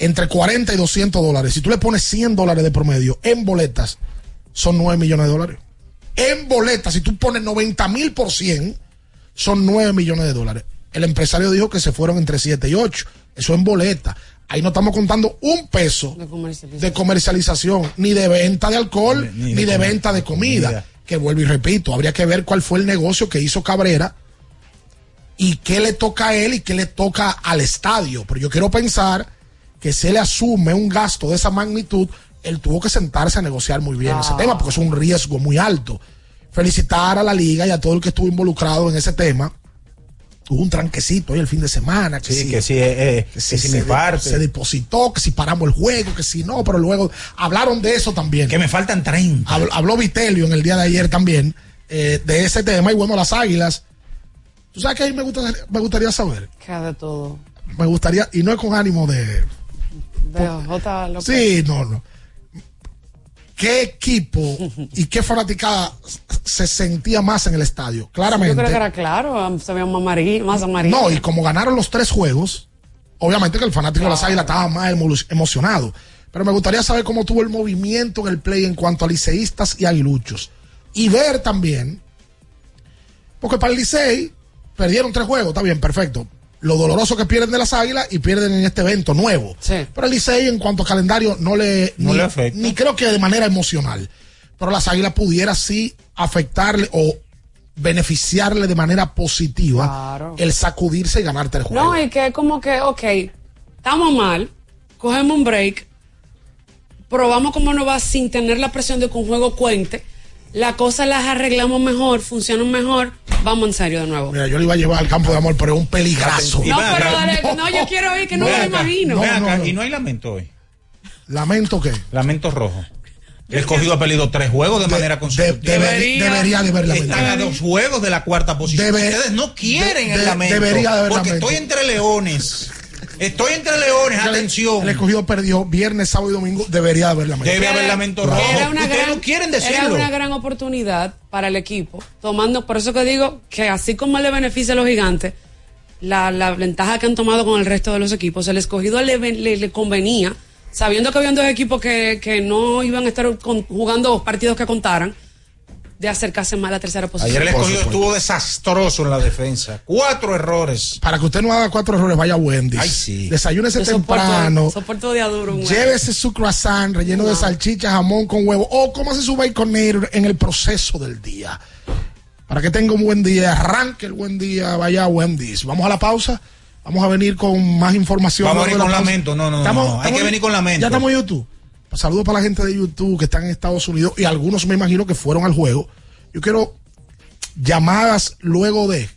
Entre 40 y 200 dólares. Si tú le pones 100 dólares de promedio en boletas, son 9 millones de dólares. En boletas, si tú pones 90 mil por 100, son 9 millones de dólares. El empresario dijo que se fueron entre 7 y 8. Eso en boleta. Ahí no estamos contando un peso De comercialización. de comercialización, ni de venta de alcohol, Ni- ni ni, de venta de comida. comida. Que vuelvo y repito, habría que ver cuál fue el negocio que hizo Cabrera y qué le toca a él y qué le toca al estadio. Pero yo quiero pensar que si él asume un gasto de esa magnitud, él tuvo que sentarse a negociar muy bien ese tema, porque es un riesgo muy alto. Felicitar a la liga y a todo el que estuvo involucrado en ese tema. Hubo un tranquecito ahí el fin de semana. Que Sí, si- que sí, eh, eh, que si se, mi parte. se depositó, que si paramos el juego, que si no, pero luego hablaron de eso también. Que me faltan 30. Habló, habló Vitelio en el día de ayer también eh, de ese tema y bueno, las águilas. ¿Tú sabes que ahí me, gusta, me gustaría saber? Que de todo. Me gustaría, y no es con ánimo de... De J. López. Sí, no, no. ¿Qué equipo y qué fanaticada se sentía más en el estadio? Yo Claramente. creo que era claro, se veía más amarillo. Más amarillo. No, y como ganaron los tres juegos, obviamente que el fanático de las águilas estaba más emo- emocionado. Pero me gustaría saber cómo tuvo el movimiento en el play en cuanto a liceístas y aguiluchos. Y ver también, porque para el Licey perdieron tres juegos, está bien, perfecto. Lo doloroso que pierden de las águilas y pierden en este evento nuevo. Pero el Licey en cuanto a calendario no le, No ni, le afecta. ni creo que de manera emocional. Pero las águilas pudiera sí afectarle o beneficiarle de manera positiva Claro. el sacudirse y ganar tres juegos. No, y que como que, ok, estamos mal, cogemos un break, probamos cómo nos va sin tener la presión de que un juego cuente, las cosas las arreglamos mejor, funcionan mejor, vamos en serio de nuevo. Mira, yo le iba a llevar al campo de amor, pero es un peligrazo. No, pero dale, no, yo quiero ir, que no me lo imagino. No, acá, no, no. Y no hay lamento hoy. Lamento que Lamento rojo. El escogido ha perdido tres juegos de manera consecutiva. debería, debería de haber Están a dos juegos de la cuarta posición. Debe- Ustedes no quieren de- el de- lamento. debería de haber Porque lamento. estoy entre leones. Estoy entre leones, atención. El escogido perdió viernes, sábado y domingo. Debería de haber lamentado. Debe haber lamento rojo. Era una, Ustedes gran, no quieren era decirlo. una gran oportunidad para el equipo, tomando, por eso que digo que así como le beneficia a los gigantes, la, la ventaja que han tomado con el resto de los equipos, el escogido le, le, le convenía, sabiendo que habían dos equipos que, que no iban a estar con- jugando partidos que contaran, de acercarse más a la tercera posición. Ayer el escogido estuvo desastroso en la defensa. Cuatro errores. Para que usted no haga cuatro errores, vaya a Wendy's. Ay, sí. Desayúnese soporto- temprano. Soporto de aduro. Llévese su croissant relleno de salchicha, jamón con huevo o cómase su baconator en el proceso del día. Para que tenga un buen día, arranque el buen día, vaya a Wendy's. Vamos a la pausa. Vamos a venir con más información. Vamos a venir con pausa. lamento. No, no, no, Estamos- no. Hay estamos- que venir con lamento. Ya estamos en YouTube. Saludos para la gente de YouTube que están en Estados Unidos y algunos me imagino que fueron al juego. Yo quiero llamadas luego de,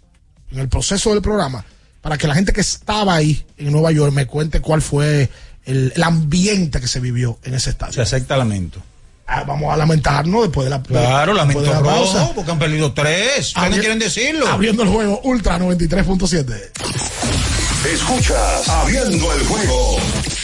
en el proceso del programa, para que la gente que estaba ahí en Nueva York me cuente cuál fue el, el ambiente que se vivió en ese estadio. Se acepta lamento. Ah, vamos a lamentarnos después de la Claro, lamento de la rojo, pausa. porque han perdido tres. No Abri- quieren decirlo. Abriendo el juego Ultra 93.7. Escuchas Abriendo el juego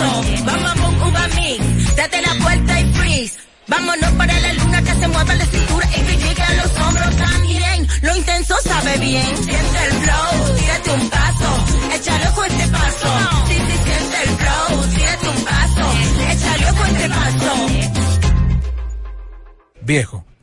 Bom, uva mix. Date la vuelta y freeze. Vámonos para la luna que se mueva la cintura y que llegue a los hombros también. Lo intenso sabe bien. Siente el flow, tírate un paso, échale ojo a este paso. Sí, sí, siente el flow, tírate un paso, échale ojo a este paso. Viejo,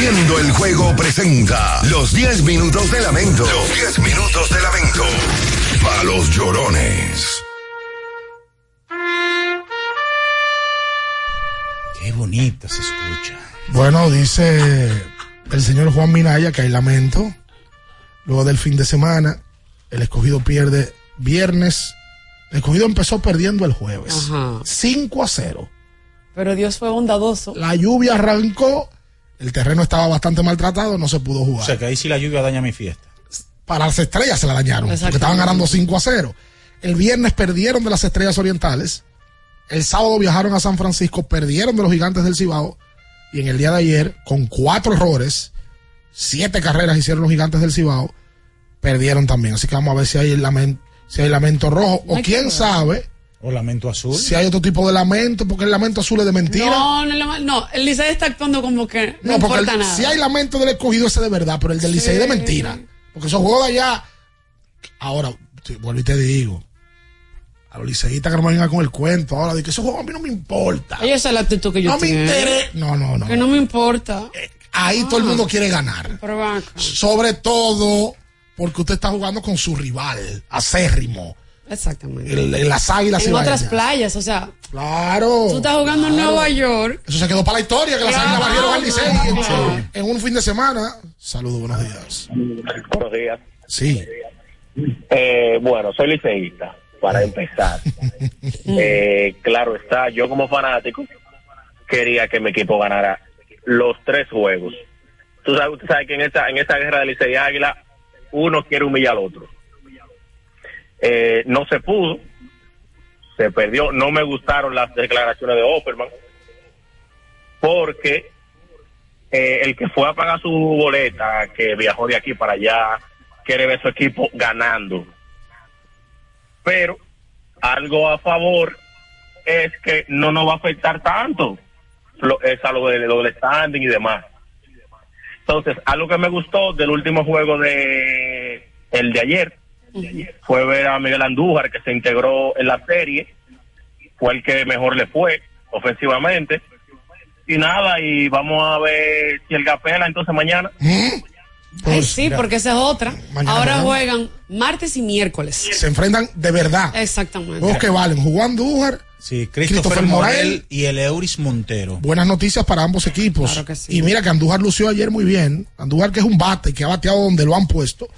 Abriendo el juego presenta los 10 minutos de lamento. Los 10 minutos de lamento. Para los llorones. Qué bonita se escucha. Bueno, dice el señor Juan Minaya que hay lamento. Luego del fin de semana, el escogido pierde viernes. El escogido empezó perdiendo el jueves. Ajá. 5 a 0. Pero Dios fue bondadoso. La lluvia arrancó. El terreno estaba bastante maltratado, no se pudo O jugar. sea que ahí sí la lluvia daña mi fiesta. Para las estrellas se la dañaron, porque estaban ganando 5 a 0. El viernes perdieron de las estrellas orientales. El sábado viajaron a San Francisco, perdieron de los gigantes del Cibao. Y en el día de ayer, con cuatro errores, siete carreras hicieron los gigantes del Cibao, perdieron también. Así que vamos a ver si hay lamento, si hay lamento rojo. No O quién ver. sabe O lamento azul. si hay otro tipo de lamento, porque el lamento azul es de mentira. No, no, no, no, el Licey está actuando como que no, No, porque importa el- nada. si hay lamento del escogido ese de verdad, pero el del Licey de mentira. Porque esos juegos de allá. Ahora, te- vuelvo y te digo. A los liceístas que no me vengan con el cuento ahora de que esos juegos a mí no me importa. Esa es la actitud que yo No me tengo. interesa. No, no, no. Que no me importa. Ahí todo el mundo quiere ganar. Pero. Sobre todo porque usted está jugando con su rival, acérrimo. Exactamente. El- el- las águilas en otras playas, o sea, Claro. tú estás jugando en. Nueva York. Eso se quedó para la historia, que las Claro. águilas barrieron al Licey en- un fin de semana. Saludos, buenos días. Buenos días. Sí. Eh, bueno, soy liceísta, para empezar. Eh, claro está, yo como fanático quería que mi equipo ganara los tres juegos. Tú sabes, tú sabes que en esta, en esta guerra de Licey y Águila, uno quiere humillar al otro. Eh, no se pudo, se perdió. No me gustaron las declaraciones de Opperman, porque eh, el que fue a pagar su boleta, que viajó de aquí para allá, quiere ver su equipo ganando. Pero algo a favor es que no nos va a afectar tanto lo, es a lo, de, lo del standing y demás. Entonces, algo que me gustó del último juego de el de ayer fue ver a Miguel Andújar que se integró en la serie, fue el que mejor le fue ofensivamente. Y nada, y vamos a ver si el Gapela entonces mañana. Ay, sí, porque esa es otra. mañana Ahora juegan. juegan martes y miércoles. Se enfrentan de verdad. Exactamente. Juegos que valen. Jugó Andújar. Sí, Christopher Christopher Morel. Morel y el Euris Montero. Buenas noticias para ambos equipos. Claro que sí. Y mira que Andújar lució ayer muy bien. Andújar que es un bate que ha bateado donde lo han puesto.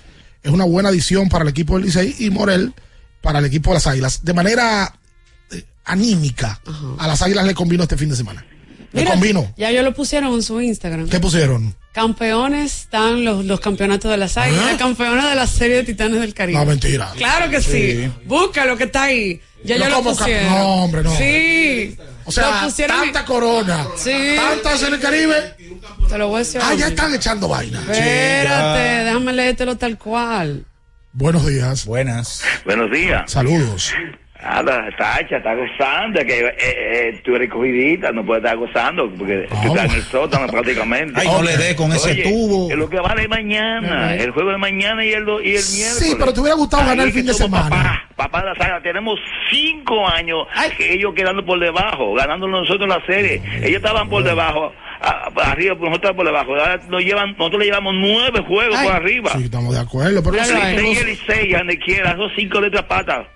Es una buena adición para el equipo del Licey y Morel para el equipo de las Águilas. De manera eh, anímica, a las Águilas le convino este fin de semana. Le Mira, convino. Ya yo lo pusieron en su Instagram. ¿Qué pusieron? Campeones están los, los campeonatos de las águilas, campeones de la serie de Titanes del Caribe. No, mentira. Claro que sí. Sí. Busca lo que está ahí. Ya No, yo lo ¿cómo ca- pusieron. no, hombre, no. Sí. O sea, tanta corona, Sí. tantas en el Caribe. Te lo voy a decir. Ah, ya están echando vaina. Espérate, déjame leértelo tal cual. Buenos días. Buenas. Buenos días. Saludos. Nada, Tacha, está gozando, que eh, eh, tú eres cogidita, no puedes estar gozando, porque tú estás en el sótano prácticamente. Ay, no le dé con ese Oye, tubo. Es lo que vale mañana, el juego de mañana y el, do- y el miércoles. Sí, pero te hubiera gustado Ahí ganar el fin de semana. Papá, papá de la saga, tenemos cinco años que ellos quedando por debajo, ganando nosotros la serie. Ellos estaban por debajo, a- arriba, nosotros por debajo. Ahora nos llevan, nosotros le llevamos nueve juegos por arriba. Sí, estamos de acuerdo. Pero, y nosotros- el Licey, donde quiera, esos cinco letras patas.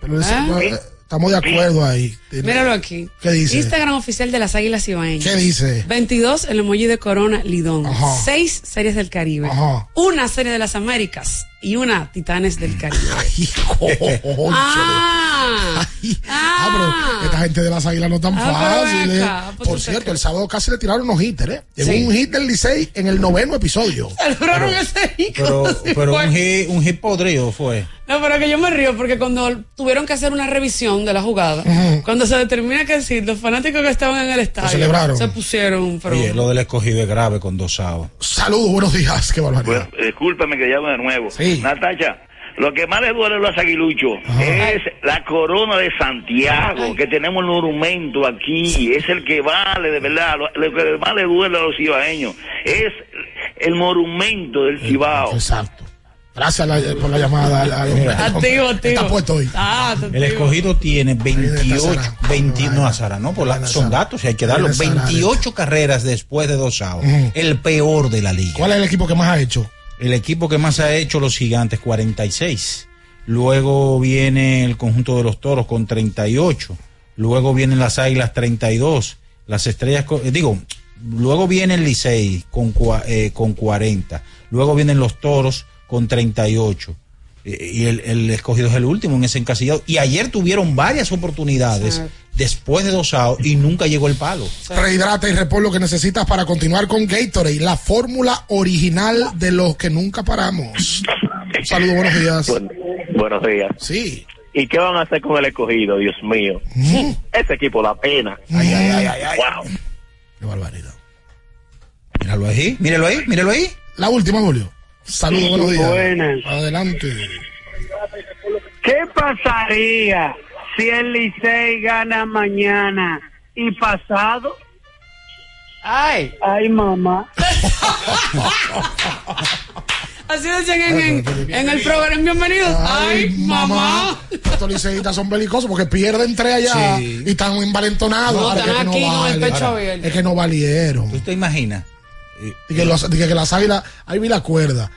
Pero eso- eh, estamos de acuerdo ahí. Míralo aquí. ¿Qué dice? Instagram oficial de las Águilas Ibaeñas. ¿Qué dice? 22 el emoji de Corona Lidón. Ajá. 6 series del Caribe. Ajá. Una serie de las Américas y una Titanes del Caribe. Cónchale. ah, Ah, pero esta gente de las águilas no tan Ah, pero fácil. eh. pues Por cierto, el sábado casi le tiraron unos hitters, ¿eh? Llegó Sí. un hit del Licey en el noveno episodio. celebraron ese hit Pero, pero un hit, un hit podrido fue. No, pero que yo me río porque cuando tuvieron que hacer una revisión de la jugada, cuando se determina que sí, los fanáticos que estaban en el estadio celebraron. se pusieron. Pero, Oye, lo del escogido es grave con dos sábados. Saludos, buenos días. Qué barbaridad. Bueno, discúlpame que llamo de nuevo. Sí. Natacha, Lo que más le duele a los aguiluchos es la corona de Santiago, que tenemos el monumento aquí, es el que vale de verdad, lo, lo que más le duele a los cibaeños, es el monumento del Cibao. Exacto. Gracias la- por la llamada. Activo, activo. Está puesto hoy. Ah, El escogido tiene 28, 20, no a Sara, no, por la- son datos y hay que darlo. Viene Sara, 28 carreras después de dos. Ujú. El peor de la liga. ¿Cuál es el equipo que más ha hecho? El equipo que más ha hecho los gigantes, 46. Luego viene el conjunto de los toros con 38. Luego vienen las águilas 32. Las estrellas, eh, digo, luego viene el Licey con, eh, con 40. Luego vienen los toros con 38. Y el, el escogido es el último en ese encasillado. Y ayer tuvieron varias oportunidades Sí. después de dos outs y nunca llegó el palo. Rehidrata y repon lo que necesitas para continuar con Gatorade, la fórmula original de los que nunca paramos. Saludos, buenos días. Buenos días. Sí. ¿Y qué van a hacer con el escogido, Dios mío? Ese equipo da pena. Ay, ay, ay, ay, ay. Wow. Qué barbaridad. Míralo ahí, míralo ahí, míralo ahí. La última, Julio. Saludos, buenos días. Buenas. Adelante. ¿Qué pasaría si el Licey gana mañana y pasado? Ay. Ay, mamá. Así decían en, en, en el programa Bienvenidos. Ay, mamá. Estos liceístas son belicosos porque pierden tres allá Sí. y están envalentonados. No, están es que aquí con el vale. pecho Ahora, abierto. Es que no valieron. ¿Tú te imaginas? Y que, los- y que las águilas, ahí vi la cuerda.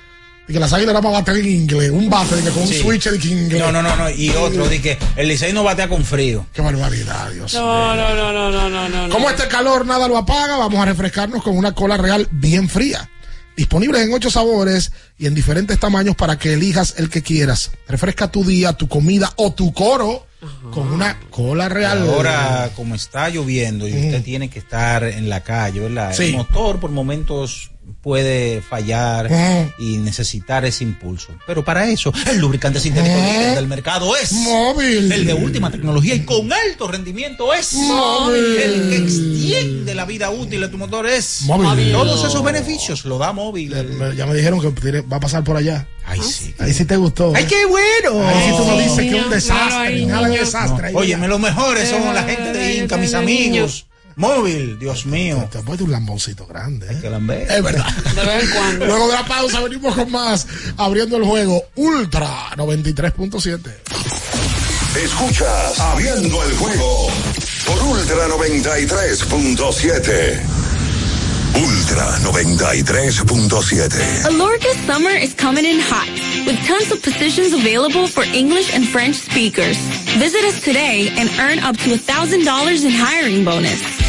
Y que las águilas eran a bater en inglés. Un bate de que con un Sí. switch de que inglés. No, no, no, no. Y otro, de que el Licey no batea con frío. Qué barbaridad, Dios. No, no, no, no, no, no, no. Como este calor nada lo apaga, vamos a refrescarnos con una cola real bien fría. Disponibles en ocho sabores y en diferentes tamaños para que elijas el que quieras. Refresca tu día, tu comida o tu coro con una cola real. Ahora, como está lloviendo y usted tiene que estar en la calle, ¿verdad? Sí. El motor por momentos puede fallar Ujú. y necesitar ese impulso. Pero para eso, el lubricante sintético líder del mercado es Móvil. el de última tecnología y con alto rendimiento es Móvil. El que extiende la vida útil de tu motor es Móvil. Todos esos beneficios lo da móvil. Ya me dijeron que va a pasar por allá. Ay, sí. Ahí sí te gustó. ¡Ay, qué bueno! Ahí sí tú no dices que es un desastre. claro, nada de desastre. Óyeme, ya. los mejores son la gente de Inca, mis amigos. Móvil, Dios mío. Te has puesto un lamboncito grande. ¿eh? Que lambe. Es verdad. De vez en cuando. Luego de la pausa venimos con más. Abriendo el juego Ultra 93.7. Escuchas Abriendo el juego por Ultra 93.7. Ultra 93.7. Alorca's summer is coming in hot, with tons of positions available for English and French speakers. Visit us today and earn up to $1,000 in hiring bonus.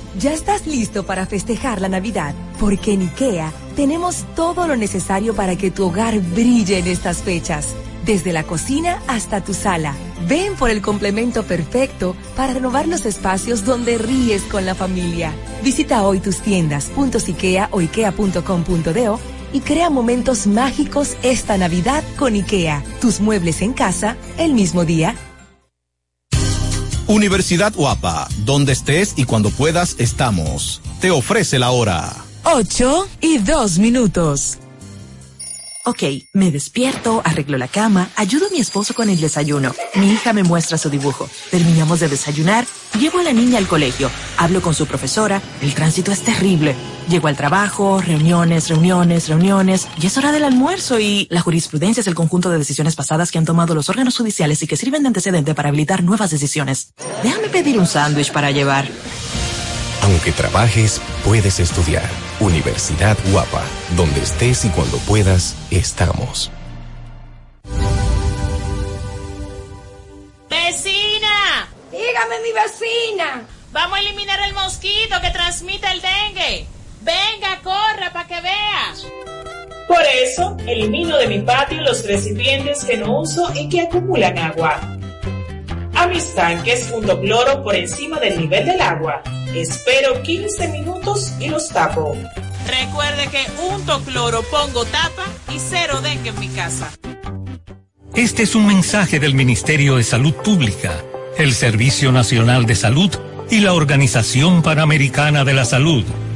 ¿Ya estás listo para festejar la Navidad? Porque en IKEA tenemos todo lo necesario para que tu hogar brille en estas fechas. Desde la cocina hasta tu sala. Ven por el complemento perfecto para renovar los espacios donde ríes con la familia. Visita hoy tus tiendas, IKEA o ikea.com.do y crea momentos mágicos esta Navidad con IKEA. Tus muebles en casa el mismo día. Universidad Guapa, donde estés y cuando puedas estamos. Te ofrece la hora. 8 y 2 minutos. Ok, me despierto, arreglo la cama, ayudo a mi esposo con el desayuno. Mi hija me muestra su dibujo. Terminamos de desayunar, llevo a la niña al colegio, hablo con su profesora, el tránsito es terrible. Llego al trabajo, reuniones, reuniones, reuniones, y es hora del almuerzo y la jurisprudencia es el conjunto de decisiones pasadas que han tomado los órganos judiciales y que sirven de antecedente para habilitar nuevas decisiones. Déjame pedir un sándwich para llevar. Aunque trabajes, puedes estudiar. Universidad Guapa, donde estés y cuando puedas, estamos. ¡Vecina! Dígame, mi vecina. Vamos a eliminar el mosquito que transmite el dengue. Venga, corra para que vea. Por eso, elimino de mi patio los recipientes que no uso y que acumulan agua. a mis tanques junto cloro por encima del nivel del agua. Espero 15 minutos y los tapo. Recuerde que unto cloro, pongo tapa y cero dengue en mi casa. Este es un mensaje del Ministerio de Salud Pública, el Servicio Nacional de Salud y la Organización Panamericana de la Salud.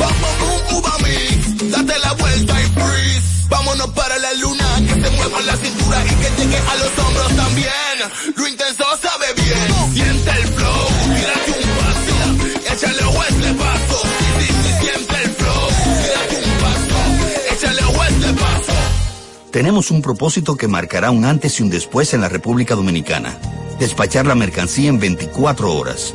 bom, boom, uva mix. Date la vuelta y freeze. Vámonos para la luna. Que se mueva la cintura y que llegue a los hombros también. Lo intenso sabe bien. Siente el flow. Tírate un paso. Échale a este paso. Sí, sí, siente el flow. Tírate un paso. Échale a este paso. Tenemos un propósito que marcará un antes y un después en la República Dominicana. Despachar la mercancía en 24 horas.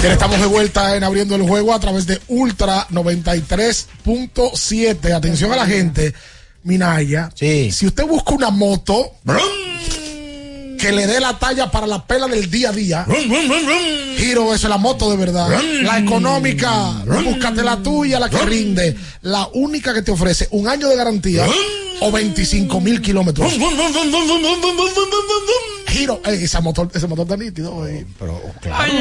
Bien, estamos de vuelta en abriendo el juego a través de Ultra 93.7. Atención a la gente, Minaya. Sí. Si usted busca una moto que le dé la talla para la pela del día a día, Giro, eso es la moto de verdad. La económica, búscate la tuya, la que rinde. La única que te ofrece un año de garantía o 25 mil kilómetros. Giro, eh, ese motor, ese motor está nítido. eh. Pero, claro.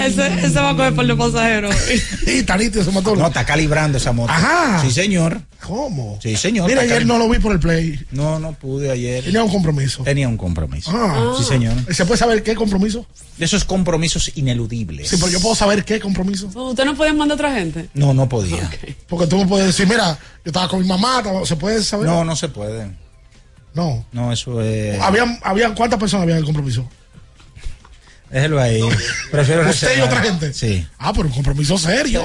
Ese, ese va a coger por los pasajeros. Sí, está nítido ese motor. No, está calibrando esa moto. Ajá. Sí, señor. ¿Cómo? Sí, señor. Mira, ayer no lo vi por el play. No, no pude ayer. Tenía un compromiso. Tenía un compromiso. Ah. Sí, señor. ¿Se puede saber qué compromiso? De esos compromisos ineludibles. Sí, pero yo puedo saber qué compromiso. ¿Usted no puede mandar a otra gente? No, no podía. Porque tú me puedes decir, mira, yo estaba con mi mamá, ¿se puede saber? No, no se puede. No. No, eso es. Habían, habían, ¿Cuántas personas había en el compromiso? Déjelo ahí. Prefiero ¿Usted y otra gente? Sí. Ah, pero un compromiso serio.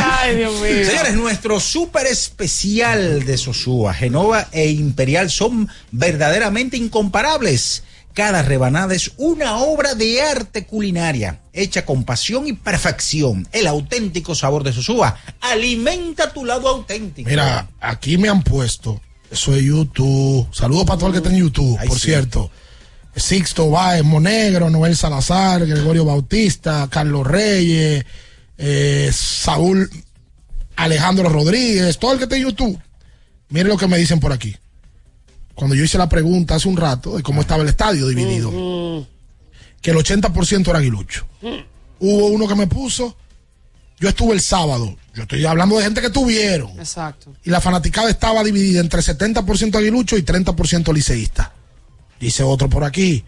Ay, Dios mío. Señores, nuestro súper especial de Sosúa, Genova e Imperial son verdaderamente incomparables. Cada rebanada es una obra de arte culinaria, hecha con pasión y perfección. El auténtico sabor de Sosúa alimenta tu lado auténtico. Mira, aquí me han puesto, eso es YouTube. Saludos para todo el que está en YouTube, Ay, por sí. cierto. Sixto Báez, Monegro, Noel Salazar, Gregorio Bautista, Carlos Reyes, eh, Saúl Alejandro Rodríguez, todo el que está en YouTube. Mire lo que me dicen por aquí. Cuando yo hice la pregunta hace un rato de cómo estaba el estadio dividido, que el 80% era aguilucho. Hubo uno que me puso, yo estuve el sábado, yo estoy hablando de gente que tuvieron, Exacto. y la fanaticada estaba dividida entre 70% aguilucho y 30% liceísta. Dice otro por aquí.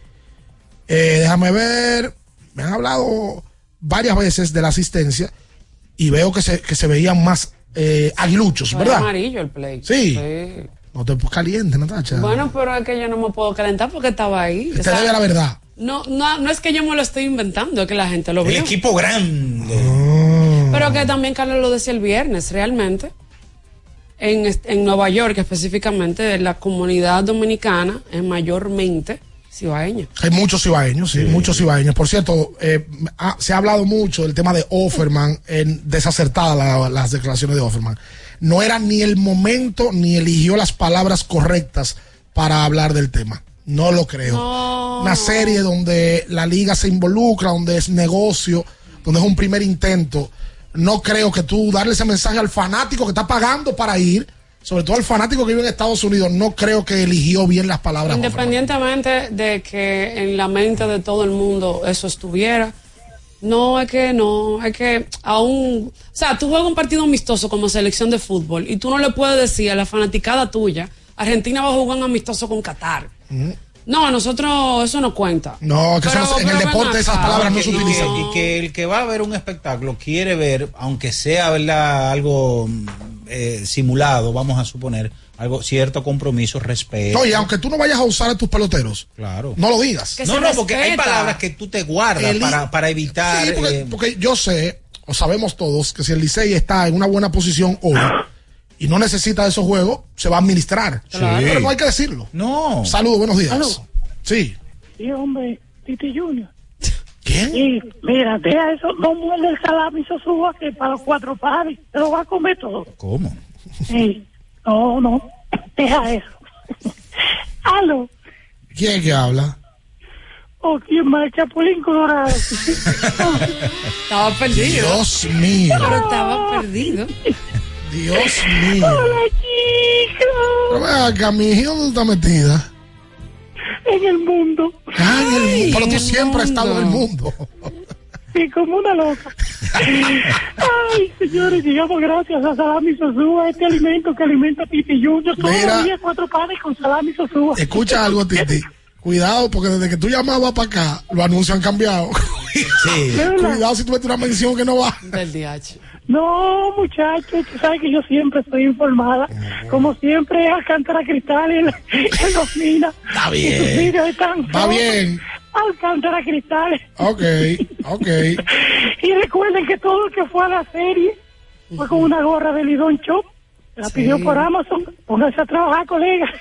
Eh, déjame ver, me han hablado varias veces de la asistencia y veo que se, que se veían más eh, aguiluchos, ¿verdad? amarillo el play. Sí. No te caliente, Natacha. Bueno, pero es que yo no me puedo calentar porque estaba ahí. te debe la verdad. No, no, no es que yo me lo estoy inventando, es que la gente lo El vio. equipo grande. Pero que también Carlos lo decía el viernes, realmente. En, en Nueva York, específicamente, la comunidad dominicana es mayormente cibaeña. Hay muchos ibaeños, sí, muchos ibaeños. Por cierto, eh, ha- se ha hablado mucho del tema de Offerman, en desacertadas la- las declaraciones de Offerman. No era ni el momento ni eligió las palabras correctas para hablar del tema. No lo creo. Una serie donde la liga se involucra, donde es negocio, donde es un primer intento. No creo que tú darle ese mensaje al fanático que está pagando para ir, sobre todo al fanático que vive en Estados Unidos, no creo que eligió bien las palabras. Independientemente de que en la mente de todo el mundo eso estuviera, no es que no, es que aún, o sea, tú juegas un partido amistoso como selección de fútbol y tú no le puedes decir a la fanaticada tuya, Argentina va a jugar un amistoso con Qatar. No, nosotros eso no cuenta. No, que eso Pero- no en el deporte esas palabras no se utilizan. Y que el que va a ver un espectáculo quiere ver, aunque sea ¿verdad? algo mm, eh, simulado, vamos a suponer, algo cierto compromiso, respeto. No, y aunque tú no vayas a usar a tus peloteros, Claro. no lo digas. no, no, porque hay palabras que tú te guardas El- para, para evitar. Sí, porque, eh, porque yo sé, o sabemos todos, que si el Licey está en una buena posición hoy y no necesita esos juegos, se va a administrar. Claro. Pero no hay que decirlo. No. Saludos, buenos días. Sí. Sí, hombre, Titi Junior. ¿Quién? Sí, mira, deja eso, no muerde el salami Sosúa que para los cuatro pares, se lo va a comer todo. ¿Cómo? Sí, no, no, deja eso. Aló, ¿Quién es que habla? o quién más, el Chapulín Colorado. Estaba perdido. Dios mío. Pero estaba perdido. Dios mío. Hola, chicos. Pero ven acá, mi hija, ¿dónde está metida? En el mundo. Ah, en el mundo. Pero tú siempre has estado en el mundo. Como una loca. Ay, señores, llegamos gracias a Salami Sosúa, este alimento que alimenta a Titi Junior. Todos Mira. los días cuatro panes con Salami Sosúa. Escucha algo, Titi. Cuidado, porque desde que tú llamabas para acá, los anuncios han cambiado. Sí. Cuidado si tú metes una mención que no va. Del DH. No, muchachos, tú sabes que yo siempre estoy informada. Como siempre, Alcántara Cristal en, en los minas. Está bien. Y sus vídeos están Va bien. Alcántara Cristal. Ok, ok. Y recuerden que todo el que fue a la serie fue con una gorra de Lidón Shop. La pidió por Amazon. Pónganse a trabajar, colegas.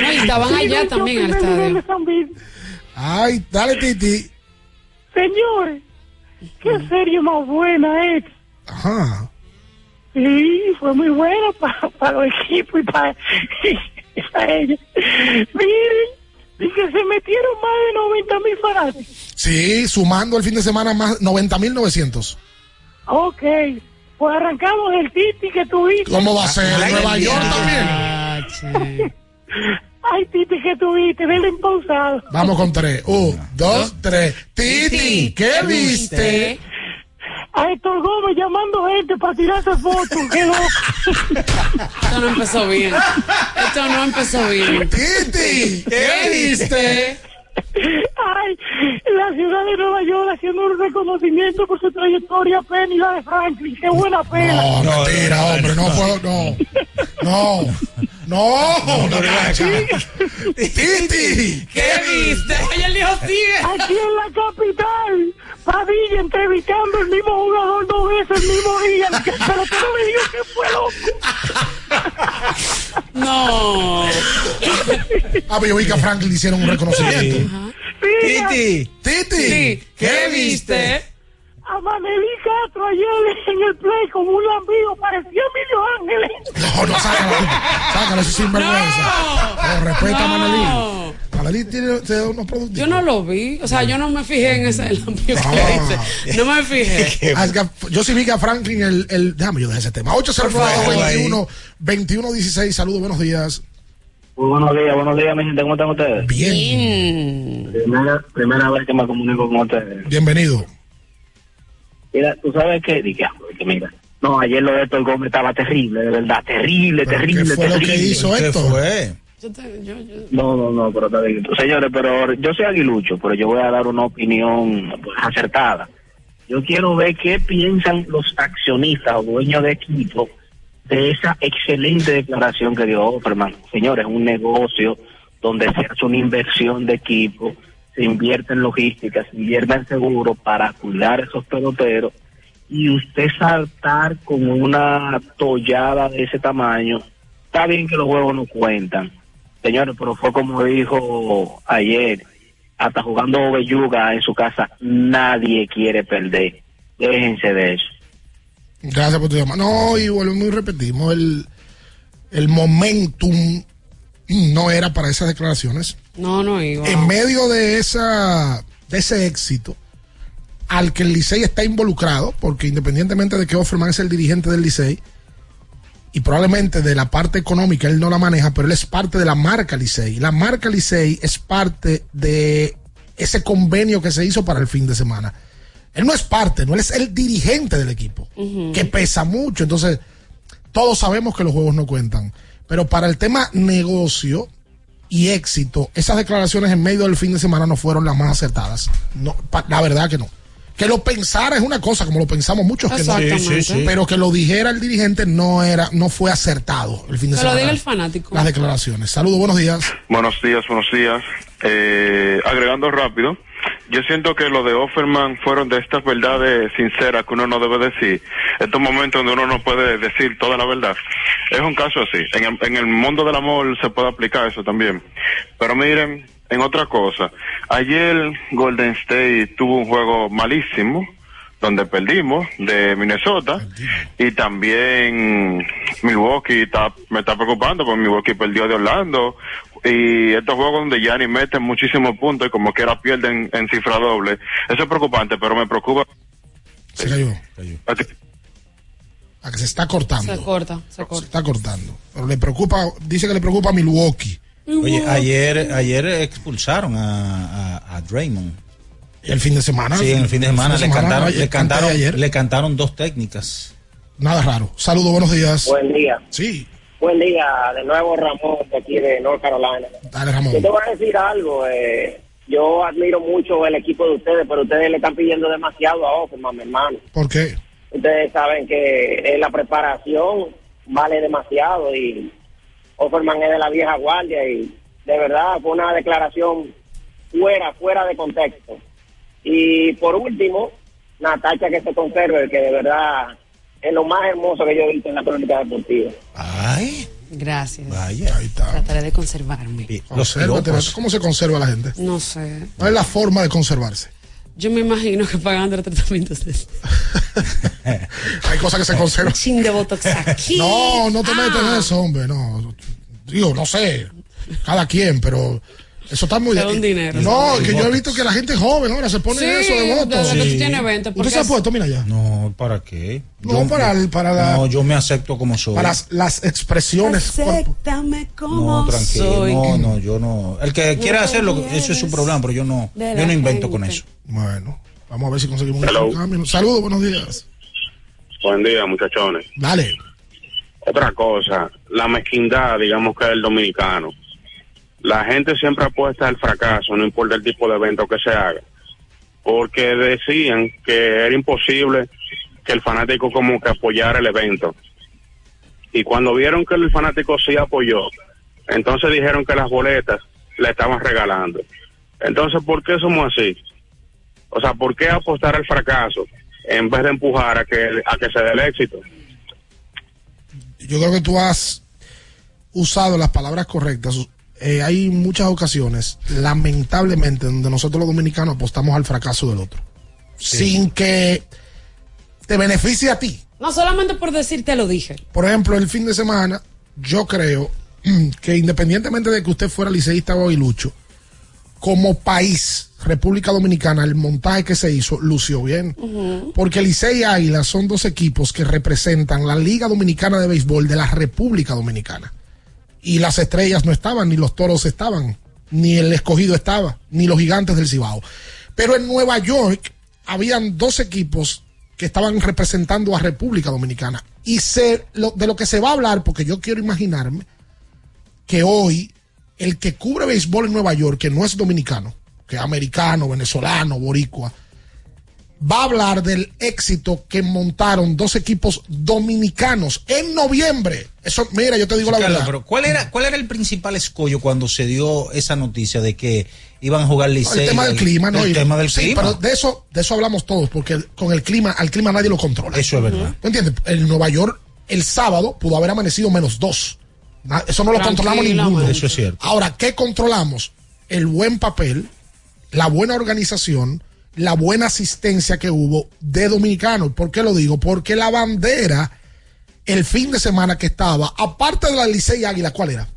No, y estaban allá también Bill. Ay, dale, Titi. Señores, qué serie más buena es. Ajá. Sí, fue muy bueno para los equipos y para ellos. Miren, y que se metieron más de 90 mil fanáticos. Sí, sumando el fin de semana más 90.900. Ok, pues arrancamos del Titi que tuviste. ¿Cómo va a ser? Ay, Nueva York Ah, también. Ay, Titi que tuviste, denle en pausado. Vamos con tres. Un, dos, tres. Titi, ¿qué viste? A Héctor Gómez llamando gente para tirarse fotos. Qué loco. No empezó bien. Esto no empezó bien. Titi, ¿qué viste? Ay, la ciudad de Nueva York haciendo un reconocimiento por su trayectoria pena y la de Franklin. Qué buena pena. No, mentira, hombre, no puedo, no. No, no, no, Titi, ¿Qué viste? Ella dijo sigue. Aquí en la capital, Padilla entrevistando el mismo jugador dos veces el mismo día. Pero tú no me digas que fue loco. No. Ah, pero yo vi que a Franklin le hicieron un reconocimiento. Titi. Titi, ¿Qué viste? A Manelí Castro ayer en el play como un lambido, parecía Emilio Ángeles. No, no, sácalo. Sácalo, eso es sinvergüenza. No, respeta a Manelí. Manelí tiene, tiene unos productos. Yo no lo vi. O sea, yo no me fijé en ese amigo que dice. No me fijé. Ah, es que yo sí vi que a Franklin el, el déjame yo dejar ese tema. 809 21 21 16 saludos, buenos días. Muy buenos días, buenos días, mi gente. ¿Cómo están ustedes? Bien. Primera, primera vez que me comunico con ustedes. Bienvenido. Mira, tú sabes qué, Di, que, que mira. No, ayer lo de Héctor Gómez estaba terrible, de verdad, terrible, terrible, ¿Qué fue lo terrible. que hizo ¿Qué esto? fue? Yo te- yo- yo- No, no, no, pero está bien. Señores, pero yo soy aguilucho, pero yo voy a dar una opinión pues, acertada. Yo quiero ver qué piensan los accionistas o dueños de equipo de esa excelente declaración que dio Offerman. Señores, es un negocio donde se hace una inversión de equipo, se invierte en logística, se invierte en seguro para cuidar esos peloteros y usted saltar con una tollada de ese tamaño, está bien que los juegos no cuentan, señores, pero fue como dijo ayer, hasta jugando belluga en su casa, nadie quiere perder. Déjense de eso. Gracias por tu llamada. No, y volvemos y repetimos, el, el momentum no era para esas declaraciones. No, no iba. En medio de esa de ese éxito, al que el Licey está involucrado, porque independientemente de que Offerman es el dirigente del Licey, y probablemente de la parte económica él no la maneja, pero él es parte de la marca Licey. La marca Licey es parte de ese convenio que se hizo para el fin de semana. Él no es parte, no él es el dirigente del equipo, que pesa mucho. Entonces, todos sabemos que los juegos no cuentan. Pero para el tema negocio y éxito, esas declaraciones en medio del fin de semana no fueron las más acertadas. No, pa- la verdad que no. Que lo pensara es una cosa, como lo pensamos muchos que no. Exactamente. Sí, sí, sí. Pero que lo dijera el dirigente no era, no fue acertado el fin de Que lo semana. diga el fanático. Las declaraciones. Saludos, buenos días. Buenos días, buenos días. Eh, agregando rápido, yo siento que lo de Offerman fueron de estas verdades sinceras que uno no debe decir. Estos momentos donde uno no puede decir toda la verdad. Es un caso así. En el, en el mundo del amor se puede aplicar eso también. Pero miren, en otra cosa. Ayer Golden State tuvo un juego malísimo donde perdimos de Minnesota y también Milwaukee está, me está preocupando porque Milwaukee perdió de Orlando y estos juegos donde Gianni mete muchísimos puntos y como quiera pierden en cifra doble eso es preocupante pero me preocupa Se cayó. A que se está cortando. Se corta, se Se corta. está cortando. Pero le preocupa, dice que le preocupa a Milwaukee. Oye, ayer, ayer expulsaron a, a, a Draymond. El fin de semana. Sí, en el fin de semana, fin le, de semana, cantaron, le, cantaron, ayer. le cantaron dos técnicas. Nada raro. Saludos, buenos días. Buen día. Sí, Buen día, de nuevo Ramón, de aquí de North Carolina. dale Ramón. Yo te voy a decir algo, eh, yo admiro mucho el equipo de ustedes, pero ustedes le están pidiendo demasiado a Offerman, mi hermano. ¿Por qué? Ustedes saben que eh, la preparación vale demasiado y Offerman es de la vieja guardia y de verdad fue una declaración fuera, fuera de contexto. Y por último, Natacha que se conserve, que de verdad es lo más hermoso que yo he visto en la crónica deportiva. Ay. Gracias. Vaya. Ahí está. Trataré de conservarme. Los Consérvate, piropos. ¿Cómo se conserva la gente? No sé. ¿Cuál es la forma de conservarse? Yo me imagino que pagando el tratamiento de Hay cosas que se conservan. chin de botox aquí. No, no te metas en Ah. eso, hombre, no. Digo, no sé, cada quien, pero eso está muy... Da un dinero. No, Sí. que yo he visto que la gente joven ahora se pone Sí, eso de votos. desde que tú tienes 20, porque ¿Usted se ha es- puesto? Mira ya. No, ¿para qué? No, para el- para la- No, yo me acepto como soy. Para las, las expresiones. Acéptame como No, tranquilo. soy. No, no, yo no. El que quiera No hacerlo, eso es su problema, pero yo no, yo no invento con gente. eso. Bueno, vamos a ver si conseguimos Hello. un cambio. Saludos, buenos días. Buen día, muchachones. Dale. Otra cosa, la mezquindad, digamos que del dominicano. La gente siempre apuesta al fracaso, no importa el tipo de evento que se haga. Porque decían que era imposible que el fanático como que apoyara el evento. Y cuando vieron que el fanático sí apoyó, entonces dijeron que las boletas le estaban regalando. Entonces, ¿por qué somos así? O sea, ¿por qué apostar al fracaso en vez de empujar a que, a que se dé el éxito? Yo creo que tú has usado las palabras correctas. Eh, hay muchas ocasiones, lamentablemente, donde nosotros los dominicanos apostamos al fracaso del otro. Sin que te beneficie a ti. No solamente por decirte lo dije. Por ejemplo, el fin de semana, yo creo que independientemente de que usted fuera liceísta o aguilucho, como país, República Dominicana, el montaje que se hizo lució bien. Porque Licey y Águila son dos equipos que representan la Liga Dominicana de Béisbol de la República Dominicana. Y las estrellas no estaban, ni los toros estaban, ni el escogido estaba, ni los gigantes del Cibao. Pero en Nueva York habían dos equipos que estaban representando a República Dominicana. Y lo- de lo que se va a hablar, porque yo quiero imaginarme que hoy el que cubre béisbol en Nueva York, que no es dominicano, que es americano, venezolano, boricua, va a hablar del éxito que montaron dos equipos dominicanos en noviembre. Eso, mira, yo te digo la verdad. pero ¿cuál era, ¿cuál era el principal escollo cuando se dio esa noticia de que iban a jugar Licey? el tema del clima, ¿no? El tema del sí, clima. pero de eso, de eso hablamos todos, porque con el clima, al clima nadie lo controla. Eso es verdad. ¿Tú entiendes? En Nueva York, el sábado pudo haber amanecido menos dos. Eso no lo controlamos ninguno. Eso es cierto. Ahora, ¿qué controlamos? El buen papel, la buena organización, la buena asistencia que hubo de dominicanos. ¿Por qué lo digo? Porque la bandera, el fin de semana que estaba, aparte de la Licey Águila, ¿cuál era?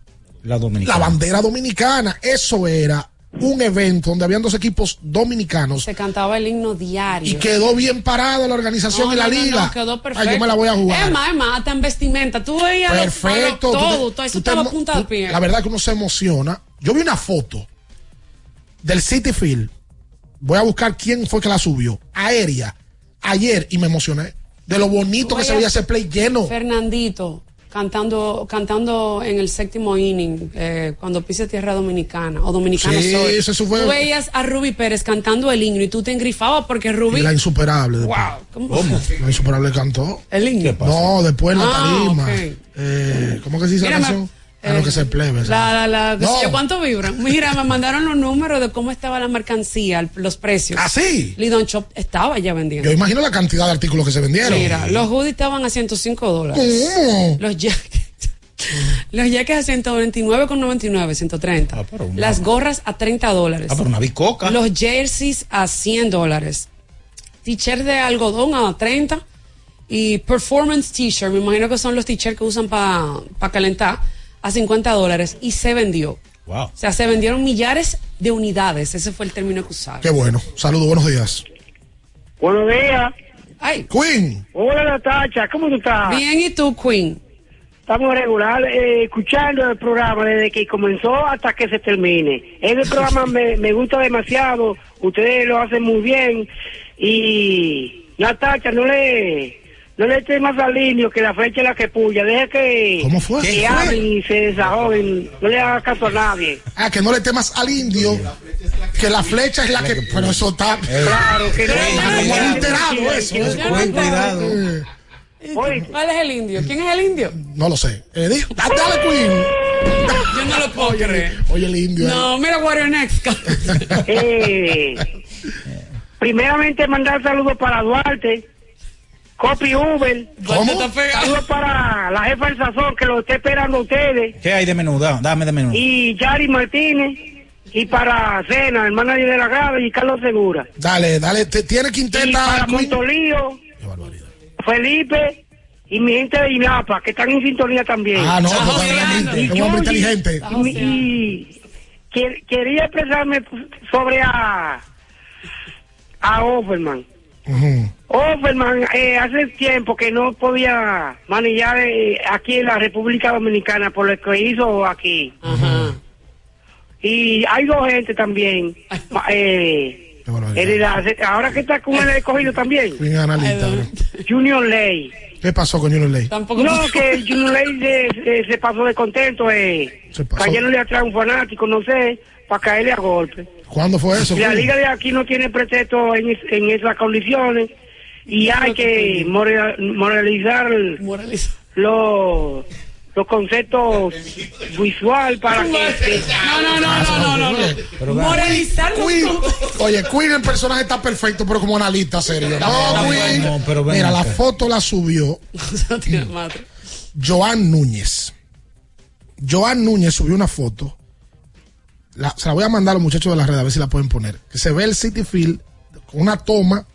La dominicana. La bandera dominicana. Eso era un evento donde habían dos equipos dominicanos Se cantaba el himno diario. y quedó bien parada la organización No, y la no, liga. no, quedó perfecto. Ay, yo me la voy a jugar. Es más, es más, hasta en vestimenta. Tú veías Perfecto. los- tú te- todo, todo, eso estaba punta de pie. La verdad que uno se emociona. Yo vi una foto del City Field. Voy a buscar quién fue que la subió. Aérea. Ayer y me emocioné. De lo bonito que se veía ese play lleno. Fernandito cantando cantando en el séptimo inning eh, cuando pise tierra dominicana o dominicano Sí, soy. eso fue- Tú veías a Ruby Pérez cantando el himno y tú te engrifabas porque Ruby Y la insuperable. después. Wow, ¿cómo? La insuperable cantó. el himno. No, después la Ah, tarima. Eh, ¿Cómo que se dice la Mírame, canción? A lo que se plebe. La, la, la, No. yo, ¿Cuánto vibran? Mira, me mandaron los números de cómo estaba la mercancía, los precios. ¿Ah, sí? Lidon Shop estaba ya vendiendo. Yo imagino la cantidad de artículos que se vendieron. Mira, los hoodies estaban a 105 dólares. ¿Cómo? Los jackets. Los jackets a 129,99, 130. Las gorras a 30 dólares. Ah, pero una bicoca. Los jerseys a 100 dólares. T-shirt de algodón a 30. Y performance t-shirt, me imagino que son los t-shirts que usan para calentar, a 50 dólares. Y se vendió. Wow. O sea, se vendieron millares de unidades. Ese fue el término que usaron. Qué bueno. Saludos, buenos días. Buenos días. Ay. Queen. Hola Natacha, ¿cómo tú estás? Bien, ¿y tú, Queen? Estamos regular, eh, escuchando el programa desde que comenzó hasta que se termine. Ese programa me, me gusta demasiado. ustedes lo hacen muy bien. Y Natacha, no le no le eche más al indio que la flecha es la que puya. Deje que, ¿Cómo fue? que ¿Qué fue? hablen y se desahoguen. No le haga caso a nadie. Ah, que no le temas al indio, que la flecha es la que. Pero eso está. Claro que no. Como alterado eso. Cuidado. ¿Cuál es el indio? ¿Quién es el indio? No lo sé. Eh, dijo, dale, dale, Queen. Yo no lo puedo creer. Oye, el indio. eh. No, mira Warrior Next. Eh, primeramente mandar saludos para Duarte, Copy Uber. ¿Cómo? Saludos para la jefa del sazón que lo está esperando a ustedes. ¿Qué hay de menú? Da- Dame de menú. Y Yari Martínez. Y para Cena, el manager de la grave y Carlos Segura. Dale, dale. te- tiene que Y intentar. para Montolío, Felipe y mi gente de INAPA, que están en sintonía también. Ah, no, Y es un hombre inteligente. Y, y que- quería expresarme sobre a, a Offerman. Ujú. Offerman eh, hace tiempo que no podía manejar eh, aquí en la República Dominicana por lo que hizo aquí. Y hay dos gente también. eh, el- ahora que está con el escogido también. Analista. Junior Ley. ¿Qué pasó con Junior Ley? No, que Junior Ley se, se- se pasó de contento, eh, Se pasó. cayéndole atrás a un fanático, no sé, para caerle a golpe. ¿Cuándo fue eso? La liga de aquí no tiene pretexto en, es- en esas condiciones y hay que mora- moralizar los los conceptos visual para que No, no, no, no, no, no. Moralizar oye, Queen el personaje está perfecto, pero como analista serio. No, Queen. no, pero ven Mira, la foto la subió Joan Núñez. Joan Núñez subió una foto. La- se la voy a mandar a los muchachos de la red a ver si la pueden poner. Que se ve el City Field con una toma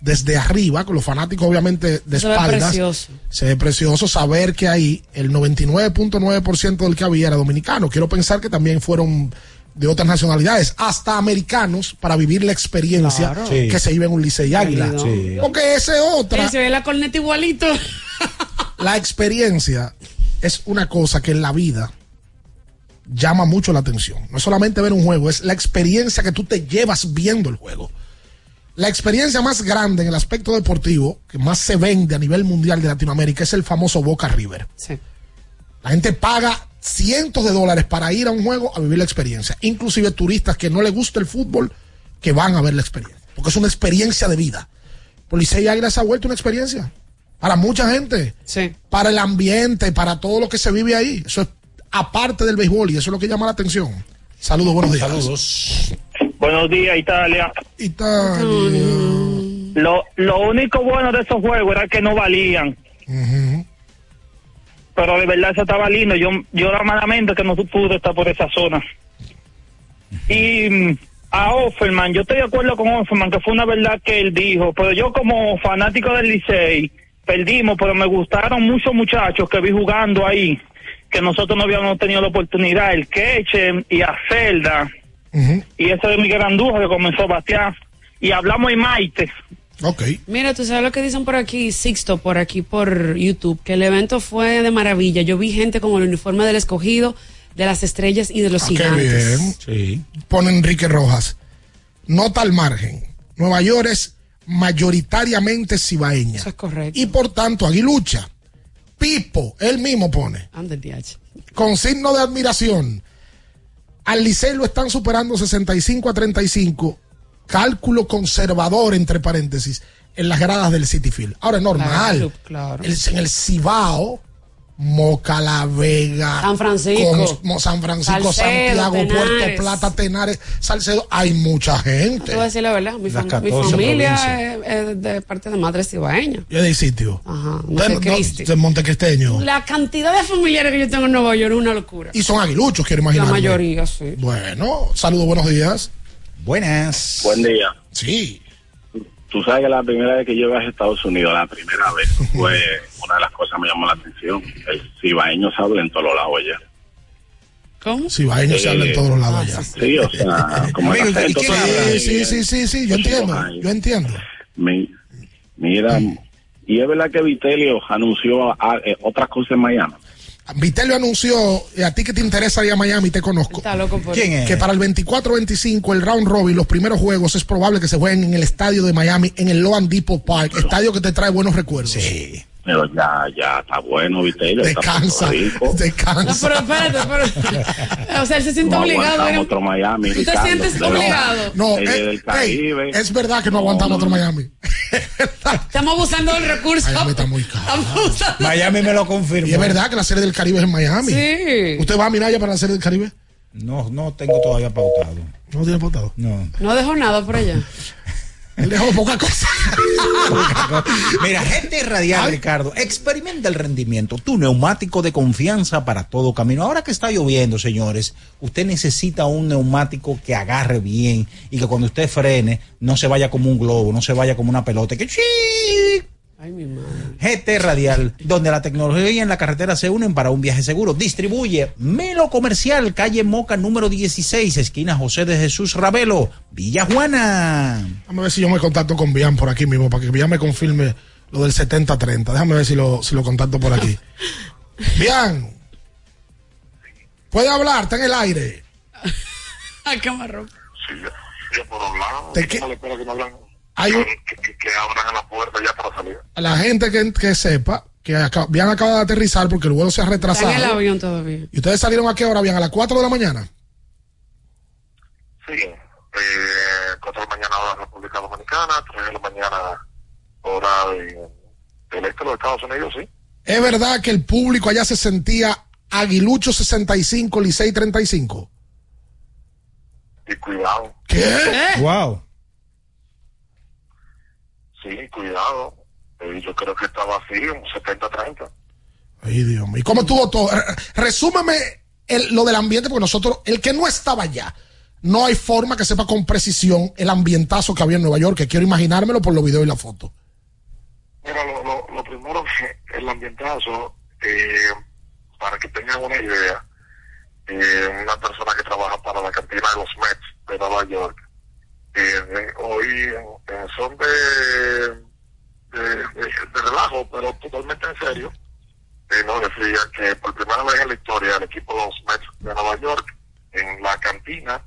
desde arriba, con los fanáticos obviamente de Se ve espaldas. precioso. Se ve precioso saber que ahí el 99.9% del que había era dominicano. Quiero pensar que también fueron de otras nacionalidades, hasta americanos, para vivir la experiencia Claro. que Sí. se vive en un Licey Águila. Sí. Porque esa es otra. Se ve la corneta igualito. La experiencia es una cosa que en la vida llama mucho la atención. No es solamente ver un juego, es la experiencia que tú te llevas viendo el juego. La experiencia más grande en el aspecto deportivo, que más se vende a nivel mundial de Latinoamérica, es el famoso Boca River. La gente paga cientos de dólares para ir a un juego a vivir la experiencia. Inclusive turistas que no les gusta el fútbol, que van a ver la experiencia. Porque es una experiencia de vida. Policía y Águila se ha vuelto una experiencia. Para mucha gente. Para el ambiente, para todo lo que se vive ahí. Eso es aparte del béisbol y eso es lo que llama la atención. Saludos, buenos días. Saludos. Buenos días, Italia. Italia. Lo, lo único bueno de esos juegos era que no valían. Pero de verdad eso estaba lindo. Yo, yo malamente que no pude estar por esa zona. Y a Offerman, yo estoy de acuerdo con Offerman, que fue una verdad que él dijo. Pero yo como fanático del Licey, perdimos, pero me gustaron muchos muchachos que vi jugando ahí, que nosotros no habíamos tenido la oportunidad. El Queche y a Celda. Y ese de Miguel Andújar que comenzó a batear. Y hablamos en Maite. Ok. Mira, tú sabes lo que dicen por aquí, Sixto, por aquí por YouTube, que el evento fue de maravilla. Yo vi gente con el uniforme del escogido, de las estrellas y de los Ah, Qué gigantes. bien. Pone Enrique Rojas. Nota al margen. Nueva York es mayoritariamente cibaeña. Eso es correcto. Y por tanto, aguilucha. Pipo, él mismo pone. Con signo de admiración. Al Licey lo están superando 65 a 35. Cálculo conservador, entre paréntesis, en las gradas del City Field. Ahora es normal. Claro, claro. El- en el Cibao, Moca, La Vega, San Francisco. Con- San Francisco, Salcedo, Santiago, Puerto. Plata, Tenares, Salcedo, hay mucha gente. Te voy a decir la verdad, mi, Las fam- mi 14 familia es, es de parte de madre cibaeña. Yo de sitio. Ajá, De, Montecristi. de Montecristeño. La cantidad de familiares que yo tengo en Nueva York es una locura. Y son aguiluchos, quiero La imaginar. mayoría, sí. Bueno, saludos, buenos días. Buenas. Buen día. Sí. Tú sabes que la primera vez que yo viajé a Estados Unidos, la primera vez, fue una de las cosas que me llamó la atención. El cibaeño se habla en todos los lados ya. ¿Cómo? Cibaeños se Eh, habla en todos los lados ya. Sí, o sea, como el Amigo, ¿y acento qué todo- habla? Sí, sí, sí, sí, yo entiendo, yo entiendo. Mi- mira, y es verdad que Vitelio anunció a- eh, otras cosas en Miami. Vitelio anunció, y a ti que te interesa ir a Miami, te conozco. Está loco por ¿Quién es? Que para el 24-25, el round robin, los primeros juegos, es probable que se jueguen en el estadio de Miami, en el Loan Depot Park, estadio que te trae buenos recuerdos. Sí. Pero ya, ya está bueno, viste. Ya está Descansa, Rico. No, descansa. pero espérate, pero. O sea, él se siente No obligado. aguantamos otro Miami. ¿Tú te Ricardo. sientes obligado? No, El eh, ey, es verdad que no aguantamos otro Miami. Estamos abusando del recurso. Miami está muy caro. Miami me lo confirmó. Y es verdad que la serie del Caribe es en Miami. Sí. ¿Usted va a Minaya para la serie del Caribe? No, no tengo todavía pautado. No tiene pautado. No. No dejó nada por allá. Él dejó poca cosa. Mira, gente radial, Ricardo, experimenta el rendimiento, tu neumático de confianza para todo camino. Ahora que está lloviendo, señores, usted necesita un neumático que agarre bien y que cuando usted frene no se vaya como un globo, no se vaya como una pelota, que. Ay, mi madre. GT Radial, donde la tecnología y en la carretera se unen para un viaje seguro. Distribuye Melo Comercial, calle Moca número 16, esquina José de Jesús Ravelo, Villa Juana. Déjame ver si yo me contacto con Bian por aquí mismo, para que Bian me confirme lo del 70-30. Déjame ver si lo, si lo contacto por aquí. Bian, puede hablar, está en el aire. Ay, qué marrón. Te que- Hay un- que, abran la puerta ya para salir. a la gente que, que sepa que acá, Bian acaba de aterrizar porque el vuelo se ha Está retrasado. en el avión todavía. ¿Y ustedes salieron a qué hora, Bian? ¿A las 4 de la mañana? Sí, eh, 4 de la mañana hora República Dominicana, 3 de la mañana hora de- del este de los Estados Unidos, sí. ¿Es verdad que el público allá se sentía Aguilucho 65, Licey 35? Y cuidado, ¿Qué? Wow. Sí, cuidado. Eh, yo creo que estaba así, un 70-30. Ay, Dios mío. ¿Y cómo estuvo todo? Re- Resúmeme el- lo del ambiente, porque nosotros, el que no estaba allá, no hay forma que sepa con precisión el ambientazo que había en Nueva York, que quiero imaginármelo por los videos y la foto. Mira, lo, lo, lo primero que el ambientazo, eh, para que tengan una idea, eh, una persona que trabaja para la cantina de los Mets de Nueva York, eh, de- hoy en, en son de, de, de- de relajo, pero totalmente en serio, eh, nos decía que por primera vez en la historia el equipo de los Mets de Nueva York, en la cantina,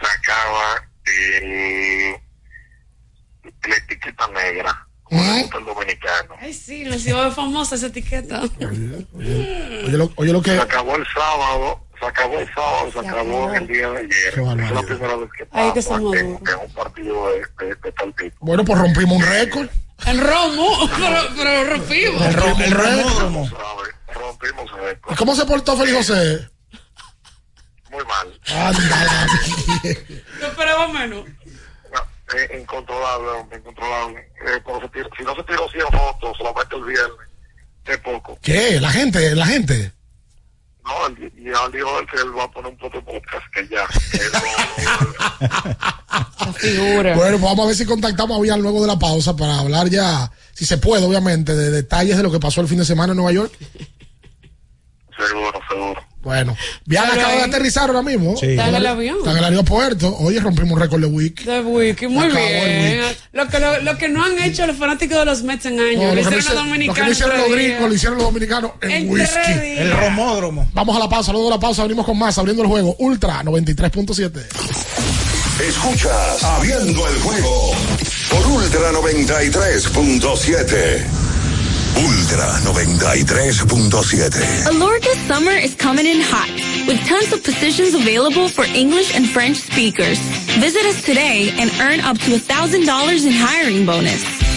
sacaba el, la etiqueta negra, gusta el dominicano. Ay, sí, nos iba famosa esa etiqueta. Oye lo, oye lo que... Se acabó el sábado, se acabó el sábado, se acabó el día de ayer. Es la primera vez que Ay, que pasa somos en, en un partido de, de, de tal tipo. Bueno, pues rompimos un récord. En Romo, pero, pero rompimos. El, ro- el romódromo. Rompimos el ¿Y cómo se portó Feliz José? muy mal. Ándala. Yo esperaba menos. Eh, incontrolable, hombre, incontrolable. Eh, cuando se tiró- si no se tiró 100 fotos solamente el viernes, es poco. ¿Qué? La gente, la gente. No, él- y ya dijo él que él va a poner un propio podcast, que ya. figura. Bueno, pues vamos a ver si contactamos a luego de la pausa para hablar ya, si se puede, obviamente, de detalles de lo que pasó el fin de semana en Nueva York. seguro, seguro. Bueno, Pero acaba de aterrizar ahora mismo. Sí. Está en el avión. Está en el aeropuerto. Oye, rompimos un récord de week. De Wiki, muy Acabó el bien. Lo que, lo, lo que no han hecho los fanáticos de los Mets en años. No, lo lo, hicieron los lo que dominicanos. no hicieron los gringos, lo hicieron los dominicanos en, En whisky. El romódromo. Vamos a la pausa, luego de la pausa venimos con más, abriendo el juego. Ultra 93.7. Escuchas Abriendo el juego por Ultra 93.7. Ultra 93.7. Alorca's summer is coming in hot, with tons of positions available for English and French speakers. Visit us today and earn up to $1,000 in hiring bonus.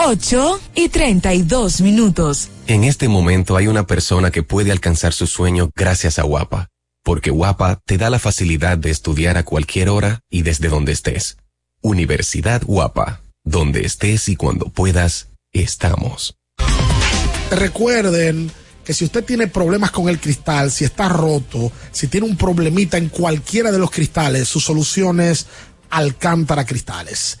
8 y 32 minutos. En este momento hay una persona que puede alcanzar su sueño gracias a Guapa, porque Guapa te da la facilidad de estudiar a cualquier hora y desde donde estés. Universidad Guapa, donde estés y cuando puedas, estamos. Recuerden que si usted tiene problemas con el cristal, si está roto, si tiene un problemita en cualquiera de los cristales, su solución es Alcántara Cristales.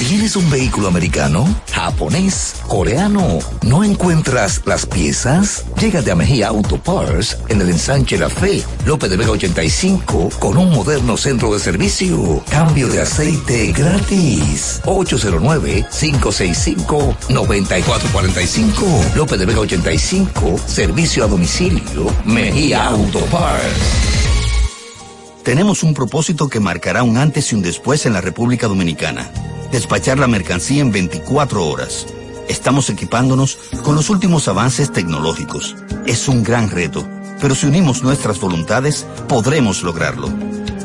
¿Tienes un vehículo americano, japonés, coreano? ¿No encuentras las piezas? Llégate a Mejía Auto Parts en el ensanche La Fe, López de Vega 85, con un moderno centro de servicio. Cambio de aceite gratis. 809-565-9445. López de Vega 85, servicio a domicilio. Mejía Auto Parts. Tenemos un propósito que marcará un antes y un después en la República Dominicana. Despachar la mercancía en 24 horas. Estamos equipándonos con los últimos avances tecnológicos. Es un gran reto, pero si unimos nuestras voluntades, podremos lograrlo.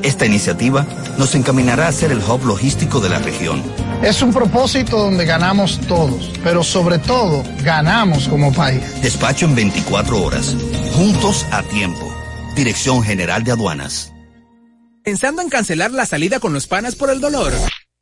Esta iniciativa nos encaminará a ser el hub logístico de la región. Es un propósito donde ganamos todos, pero sobre todo ganamos como país. Despacho en 24 horas. Juntos a tiempo. Dirección General de Aduanas. ¿Pensando en cancelar la salida con los panas por el dolor?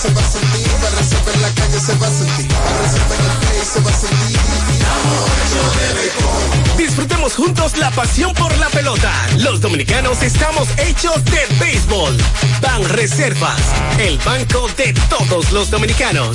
Se va a sentir, reserva en la calle se va a sentir, reserva en el play se va a sentir. Disfrutemos juntos la pasión por la pelota. Los dominicanos estamos hechos de béisbol. Ban Reservas, el banco de todos los dominicanos.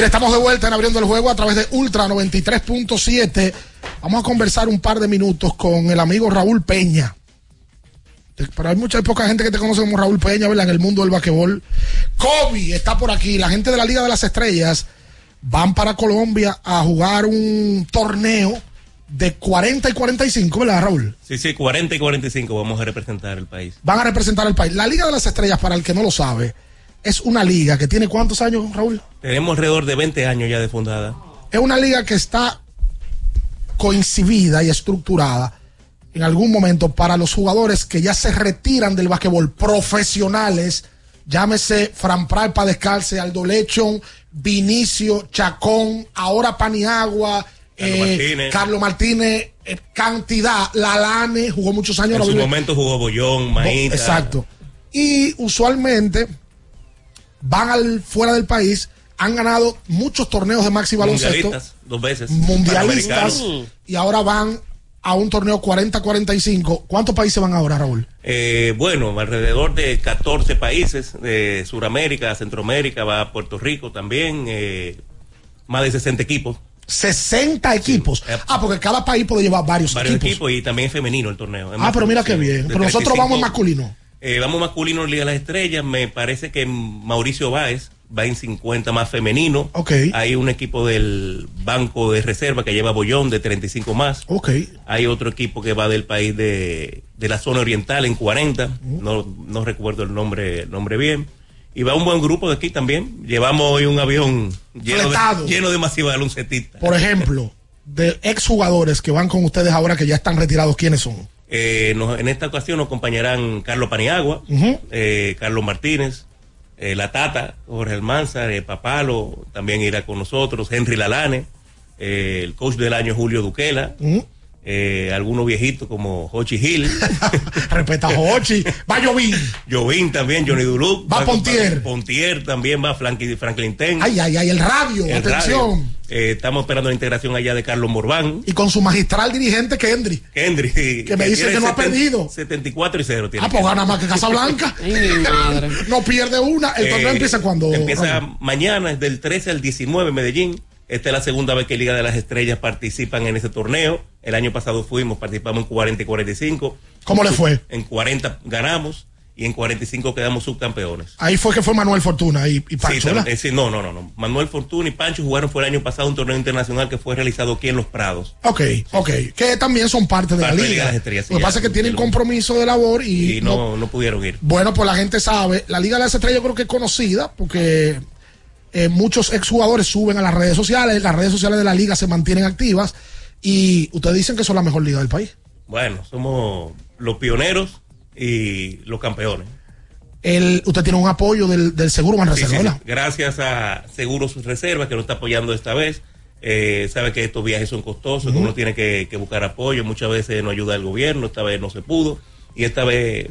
Mira, estamos de vuelta en abriendo el juego a través de Ultra 93.7. Vamos a conversar un par de minutos con el amigo Raúl Peña. Pero hay mucha poca gente que te conoce como Raúl Peña, ¿verdad? En el mundo del basquetbol. Kobe está por aquí. La gente de la Liga de las Estrellas van para Colombia a jugar un torneo de 40 y 45, ¿verdad, Raúl? Sí, sí, 40 y 45 vamos a representar el país. Van a representar el país. La Liga de las Estrellas, para el que no lo sabe, es una liga que tiene cuántos años, Raúl? Tenemos alrededor de 20 años ya de fundada. Es una liga que está coincidida y estructurada en algún momento para los jugadores que ya se retiran del basquetbol profesionales, llámese Fran Pral para descalce, Aldo Lechon, Vinicio, Chacón, ahora Paniagua, Carlos eh, Martínez. Carlos Martínez, eh, cantidad, Lalane, jugó muchos años. En su momento jugó Bollón, Maíta. Exacto. Y usualmente van al fuera del país, han ganado muchos torneos de maxi baloncesto, dos veces. mundialistas, y ahora van a un torneo 40-45. ¿Cuántos países van ahora, Raúl? Eh, bueno, alrededor de 14 países de Sudamérica, Centroamérica, va a Puerto Rico también, eh, más de 60 equipos. 60 equipos. Ah, porque cada país puede llevar varios, Varios equipos. equipos y también es femenino el torneo. Es Ah, pero mira qué bien. Pero nosotros 35. vamos en masculino. Eh, vamos masculino en Liga de las Estrellas. Me parece que Mauricio Báez va en 50 más femenino. Ok. Hay un equipo del Banco de Reserva que lleva Bollón de 35 más. Ok. Hay otro equipo que va del país de, de la zona oriental en 40. No, no recuerdo el nombre, el nombre bien. Y va un buen grupo de aquí también. Llevamos hoy un avión lleno Fletado. de, lleno de masiva baloncetistas. Por ejemplo, de exjugadores que van con ustedes ahora que ya están retirados, ¿quiénes son? Eh, nos- en esta ocasión nos acompañarán Carlos Paniagua, eh, Carlos Martínez, eh, La Tata, Jorge Almanzar, Papalo, también irá con nosotros, Henry Lalane, el coach del año Julio Duquela. Eh, algunos viejitos como Hochi Hill, Respeta a Jochi. Va Jovín. Jovín también, Johnny Duluc, Va Pontier. Pontier también va Franklin, Franklin Ten. Ay, ay, ay, el radio. el atención. radio. Eh, estamos esperando la integración allá de Carlos Morván. Y con su magistral dirigente Kendry. Kendry. Que me dice que no ha 70 perdido. 74 y 0 tiene. Ah, pues gana más que Casablanca. No pierde una. El torneo Eh, empieza cuando. Empieza Raúl? mañana, es del 13 al 19 en Medellín. Esta es la segunda vez que Liga de las Estrellas participan en ese torneo. El año pasado fuimos, participamos en 40 y 45. ¿Cómo le fue? En 40 ganamos y en 45 quedamos subcampeones. Ahí fue que fue Manuel Fortuna y, y Pancho, Sí, eh, sí, no, no, no, no. Manuel Fortuna y Pancho jugaron fue el año pasado un torneo internacional que fue realizado aquí en Los Prados. Ok, ok. Que también son parte de Parte la Liga de las Estrellas, sí, Lo que pasa es que tienen compromiso de labor y, Y no, no, no pudieron ir. Bueno, pues la gente sabe, la Liga de las Estrellas yo creo que es conocida porque eh, muchos exjugadores suben a las redes sociales, las redes sociales de la liga se mantienen activas y ustedes dicen que son la mejor liga del país. Bueno, somos los pioneros y los campeones. El, usted tiene un apoyo del, del Seguro Sí, Manreserva, sí, sí. ¿verdad? Gracias a Seguros Reserva que nos está apoyando esta vez. Eh, sabe que estos viajes son costosos, que uno tiene que, que buscar apoyo. Muchas veces no ayuda el gobierno, esta vez no se pudo. Y esta vez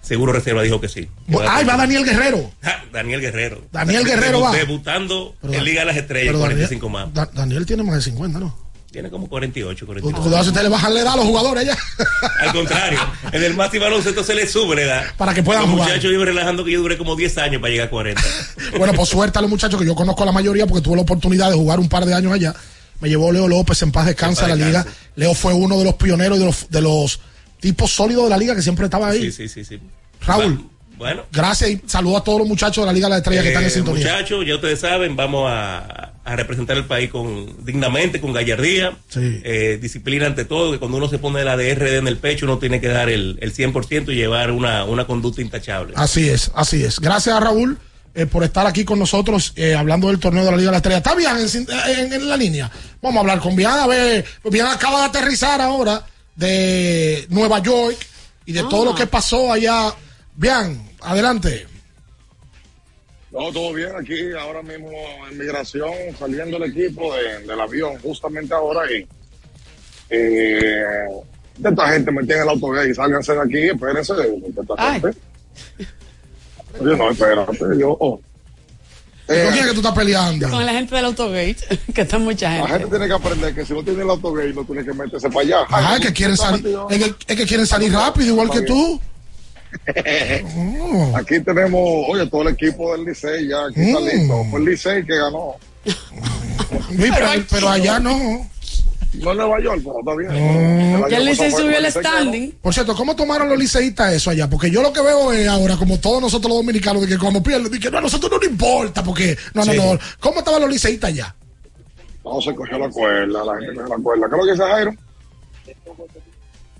Seguro Reserva dijo que sí. Que Ay, va Daniel Guerrero. Ah, Daniel Guerrero. Daniel Guerrero va. Debutando Pero en Liga de las Estrellas, pero 45 más. Da- Daniel tiene más de 50, ¿no? Tiene como 48, Cuidado 49. si usted le bajan la edad a los jugadores ya. Al contrario, en el máximo baloncesto se le sube la edad. Para que puedan Los jugar. muchachos viven relajando que yo duré como 10 años para llegar a 40. Bueno, por suerte a los muchachos que yo conozco a la mayoría porque tuve la oportunidad de jugar un par de años allá. Me llevó Leo López en paz descansa a la liga. Leo fue uno de los pioneros de los, de los tipos sólidos de la liga que siempre estaba ahí. Sí, sí, sí, sí. Raúl, Bueno. gracias y saludo a todos los muchachos de la Liga de la Estrella que están en Eh, sintonía. Muchachos, ya ustedes saben, vamos a, a representar el país con dignamente, con gallardía, Sí. eh, disciplina ante todo, que cuando uno se pone la DRD en el pecho, uno tiene que dar el, el 100% y llevar una, una conducta intachable. Así es, así es. Gracias a Raúl eh, por estar aquí con nosotros eh, hablando del torneo de la Liga de la Estrella. ¿Está bien en, sin- en- en la línea? Vamos a hablar con Bian. A ver, Bian acaba de aterrizar ahora de Nueva York y de todo lo que pasó allá. Bian, adelante. No, todo bien aquí, ahora mismo en migración, saliendo el equipo de- del avión, justamente ahora. Y, eh, de esta gente metida en el autogay, sálganse de aquí, espérense. De esta Ay. gente. Yo no, espérate, yo. oh. Eh, ¿Con quién es que tú estás peleando? Con la gente del autogate, que está mucha la gente. gente tiene que aprender que si no tiene el autogay, no tiene que meterse para allá. Ajá, es que quieren salir, es que, es que quieren salir rápido, igual que tú. Oh. Aquí tenemos, oye, todo el equipo del Licey ya aquí está Mm. listo. Fue el Licey que ganó. Sí, pero, pero allá no. No en Nueva York, pero está bien. No. Ya el Licey subió el standing. Por cierto, ¿cómo tomaron los liceístas eso allá? Porque yo lo que veo es ahora, como todos nosotros los dominicanos, de que cuando pierden, de que no, a nosotros no nos importa, porque no, no, Sí. no. ¿Cómo estaban los liceístas allá? No se cogió la cuerda, la gente cogió la cuerda. ¿Qué es lo que dice Jairo?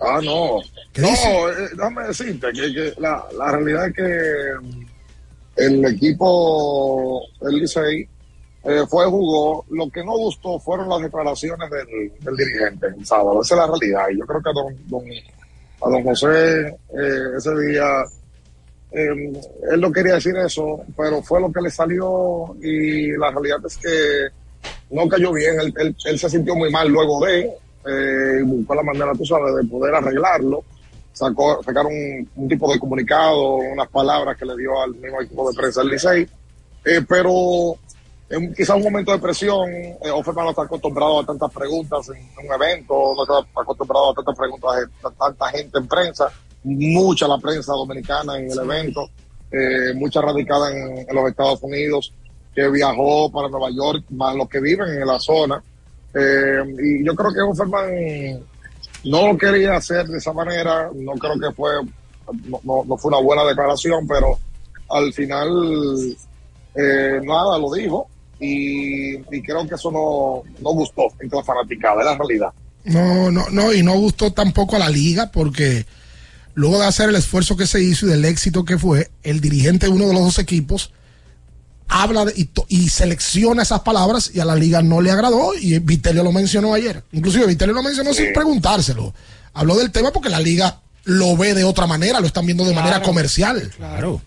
Ah, no. ¿Qué no, eh, déjame decirte que, que la, la realidad es que mm, el equipo del Licey eh, fue, jugó. Lo que no gustó fueron las declaraciones del, del dirigente el sábado. Esa es la realidad. Y yo creo que a don, don- a don José eh, ese día eh, él no quería decir eso, pero fue lo que le salió y la realidad es que no cayó bien, él, él- él se sintió muy mal luego de, eh, buscó la manera, tú sabes, de poder arreglarlo, sacó, sacaron un, un tipo de comunicado, unas palabras que le dio al mismo equipo de prensa del Licey, eh, pero en quizá un momento de presión, eh, Offerman no está acostumbrado a tantas preguntas en un evento, no está acostumbrado a tantas preguntas de tanta gente en prensa, mucha la prensa dominicana en el evento, eh, mucha radicada en, en los Estados Unidos, que viajó para Nueva York, más los que viven en la zona. Eh, y yo creo que Offerman no lo quería hacer de esa manera, no creo que fue, no, no- no fue una buena declaración, pero al final, eh, nada, lo dijo. Y, y creo que eso no, no gustó entre la fanaticada, es la realidad. No, no, no, y no gustó tampoco a la liga porque luego de hacer el esfuerzo que se hizo y del éxito que fue, el dirigente de uno de los dos equipos habla de- y, to- y selecciona esas palabras y a la liga no le agradó y Vitelio lo mencionó ayer. Inclusive Vitelio lo mencionó sin preguntárselo. Habló del tema porque la liga lo ve de otra manera, lo están viendo de manera comercial. Claro.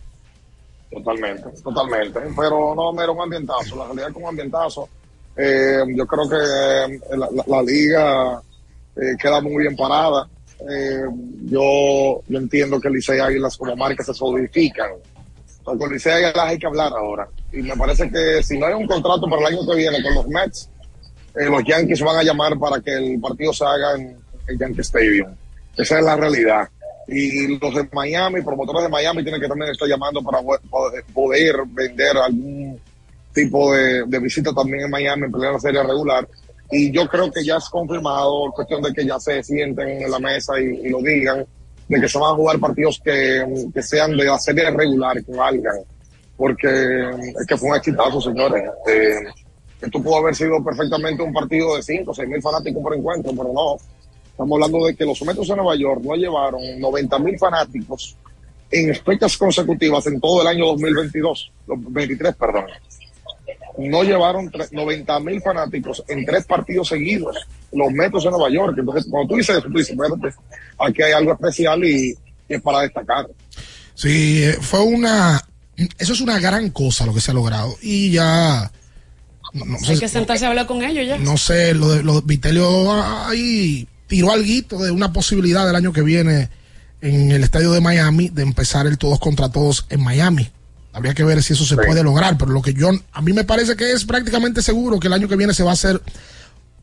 Totalmente, totalmente. Pero no, mira, un ambientazo. La realidad es que un ambientazo. Eh, yo creo que eh, la, la- la liga eh, queda muy bien parada. Eh, yo, yo entiendo que el Licey Águilas como marca se solidifican. Con Licey Águilas hay que hablar ahora. Y me parece que si no hay un contrato para el año que viene con los Mets, eh, los Yankees van a llamar para que el partido se haga en el Yankee Stadium. Esa es la realidad. Y los de Miami, promotores de Miami, tienen que también estar llamando para poder- vender algún tipo de, visita también en Miami en plena serie regular. Y yo creo que ya es confirmado, cuestión de que ya se sienten en la mesa y lo digan, de que se van a jugar partidos que, que sean de la serie regular, que valgan. Porque es que fue un exitazo, señores. Eh, esto pudo haber sido perfectamente un partido de 5 o 6 mil fanáticos por encuentro, pero no. Estamos hablando de que los Metros de Nueva York no llevaron 90 mil fanáticos en fechas consecutivas en todo el año 2022, los 23, perdón. No llevaron tre- 90 mil fanáticos en tres partidos seguidos, los Metros de Nueva York. Entonces, cuando tú dices eso, tú dices, espérate, aquí hay algo especial y, y es para destacar. Sí, eh, fue una. Eso es una gran cosa lo que se ha logrado. Y ya. No, no Hay sé, que sentarse a hablar con ellos ya. no sé, lo de, lo de Vitelio ahí tiró algo de una posibilidad del año que viene en el estadio de Miami de empezar el todos contra todos en Miami. Habría que ver si eso se puede lograr, pero lo que yo a mí me parece que es prácticamente seguro que el año que viene se va a hacer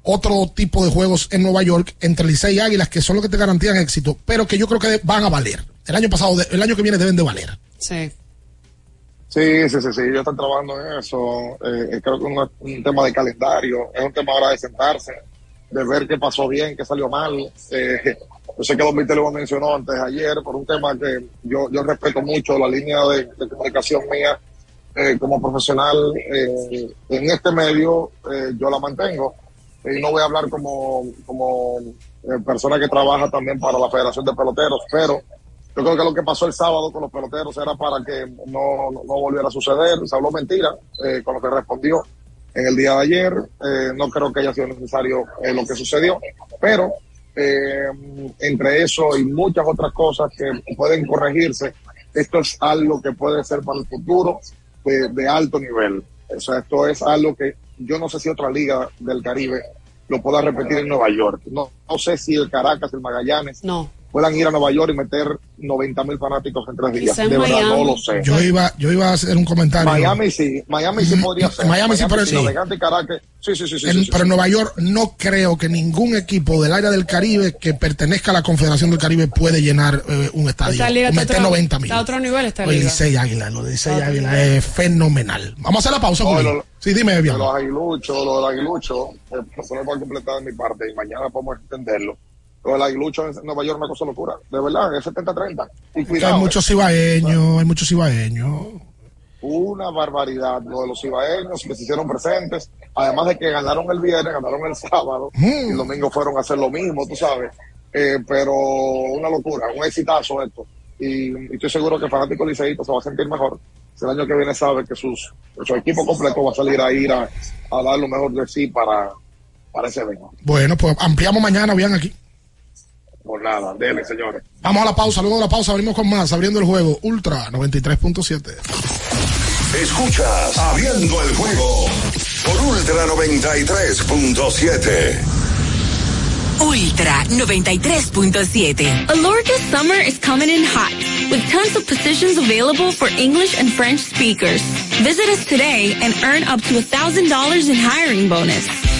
otro tipo de juegos en Nueva York entre Licey y Águilas que son los que te garantían éxito, pero que yo creo que van a valer. El año pasado, el año que viene deben de valer. Sí. Sí, sí, sí, sí, yo estoy trabajando en eso. Eh, creo que es un, un tema de calendario, es un tema ahora de sentarse, de ver qué pasó bien, qué salió mal. Eh, yo sé que Don Vitelio lo mencionó antes ayer por un tema que yo, yo respeto mucho la línea de, comunicación mía eh, como profesional eh, en este medio, eh, yo la mantengo. Y no voy a hablar como, como eh, persona que trabaja también para la Federación de Peloteros, pero yo creo que lo que pasó el sábado con los peloteros era para que no, no, no volviera a suceder. Se habló mentira con lo que respondió en el día de ayer. No creo que haya sido necesario lo que sucedió, pero eh, entre eso y muchas otras cosas que pueden corregirse, esto es algo que puede ser para el futuro de, alto nivel. O sea, esto es algo que yo no sé si otra liga del Caribe lo pueda repetir en Nueva York. No, no sé si el Caracas, el Magallanes, No. Puedan ir a Nueva York y meter 90 mil fanáticos en tres días. Quizá De verdad, Miami. no lo sé. Yo iba, yo iba a hacer un comentario. Miami sí, Miami sí podría ser. Miami sí, pero sí. Sí, sí, sí, sí. En- sí, sí, pero en sí. Nueva York no creo que ningún equipo del área del Caribe que pertenezca a la Confederación del Caribe puede llenar eh, un estadio. Esta liga meter otro- 90 mil. está a otro nivel esta liga. Licey Águila, lo de Licey Águila es fenomenal. Vamos a hacer la pausa, No, Julio. lo- Sí, dime, de bien. los aguiluchos, lo del aguilucho, eh, solo para completar de mi parte y mañana podemos entenderlo. Lo del aguilucho en Nueva York una cosa locura. De verdad, es 70-30. Y Que cuidado, hay muchos eh, ibaeños, hay muchos ibaeños. una barbaridad lo de los ibaeños que se hicieron presentes. Además de que ganaron el viernes, ganaron el sábado Mm. y el domingo fueron a hacer lo mismo, tú sabes. Eh, pero una locura, un exitazo esto. Y, y estoy seguro que el fanático liceísta se va a sentir mejor. Si el año que viene sabe que sus, su equipo completo va a salir a ir a, a dar lo mejor de sí para, para ese evento. Bueno, pues ampliamos mañana, bien aquí. Por nada, dele, señores. Vamos a la pausa, luego de la pausa abrimos con más, abriendo el juego Ultra 93.7. Escuchas Abriendo el juego por Ultra 93.7. Ultra 93.7. Alorca's summer is coming in hot, with tons of positions available for English and French speakers. Visit us today and earn up to $1,000 in hiring bonus.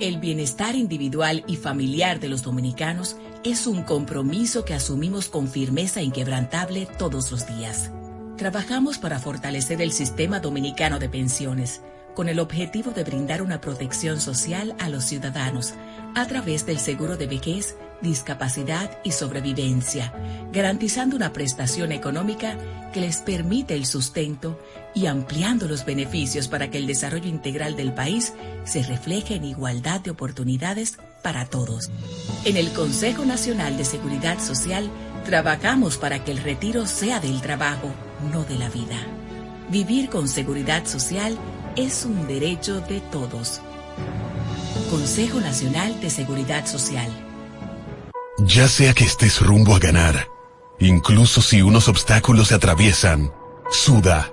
El bienestar individual y familiar de los dominicanos es un compromiso que asumimos con firmeza inquebrantable todos los días. Trabajamos para fortalecer el sistema dominicano de pensiones con el objetivo de brindar una protección social a los ciudadanos a través del seguro de vejez, discapacidad y sobrevivencia, garantizando una prestación económica que les permite el sustento y ampliando los beneficios para que el desarrollo integral del país se refleje en igualdad de oportunidades para todos. En el Consejo Nacional de Seguridad Social trabajamos para que el retiro sea del trabajo, no de la vida. Vivir con seguridad social es un derecho de todos. Consejo Nacional de Seguridad Social. Ya sea que estés rumbo a ganar, incluso si unos obstáculos se atraviesan, suda,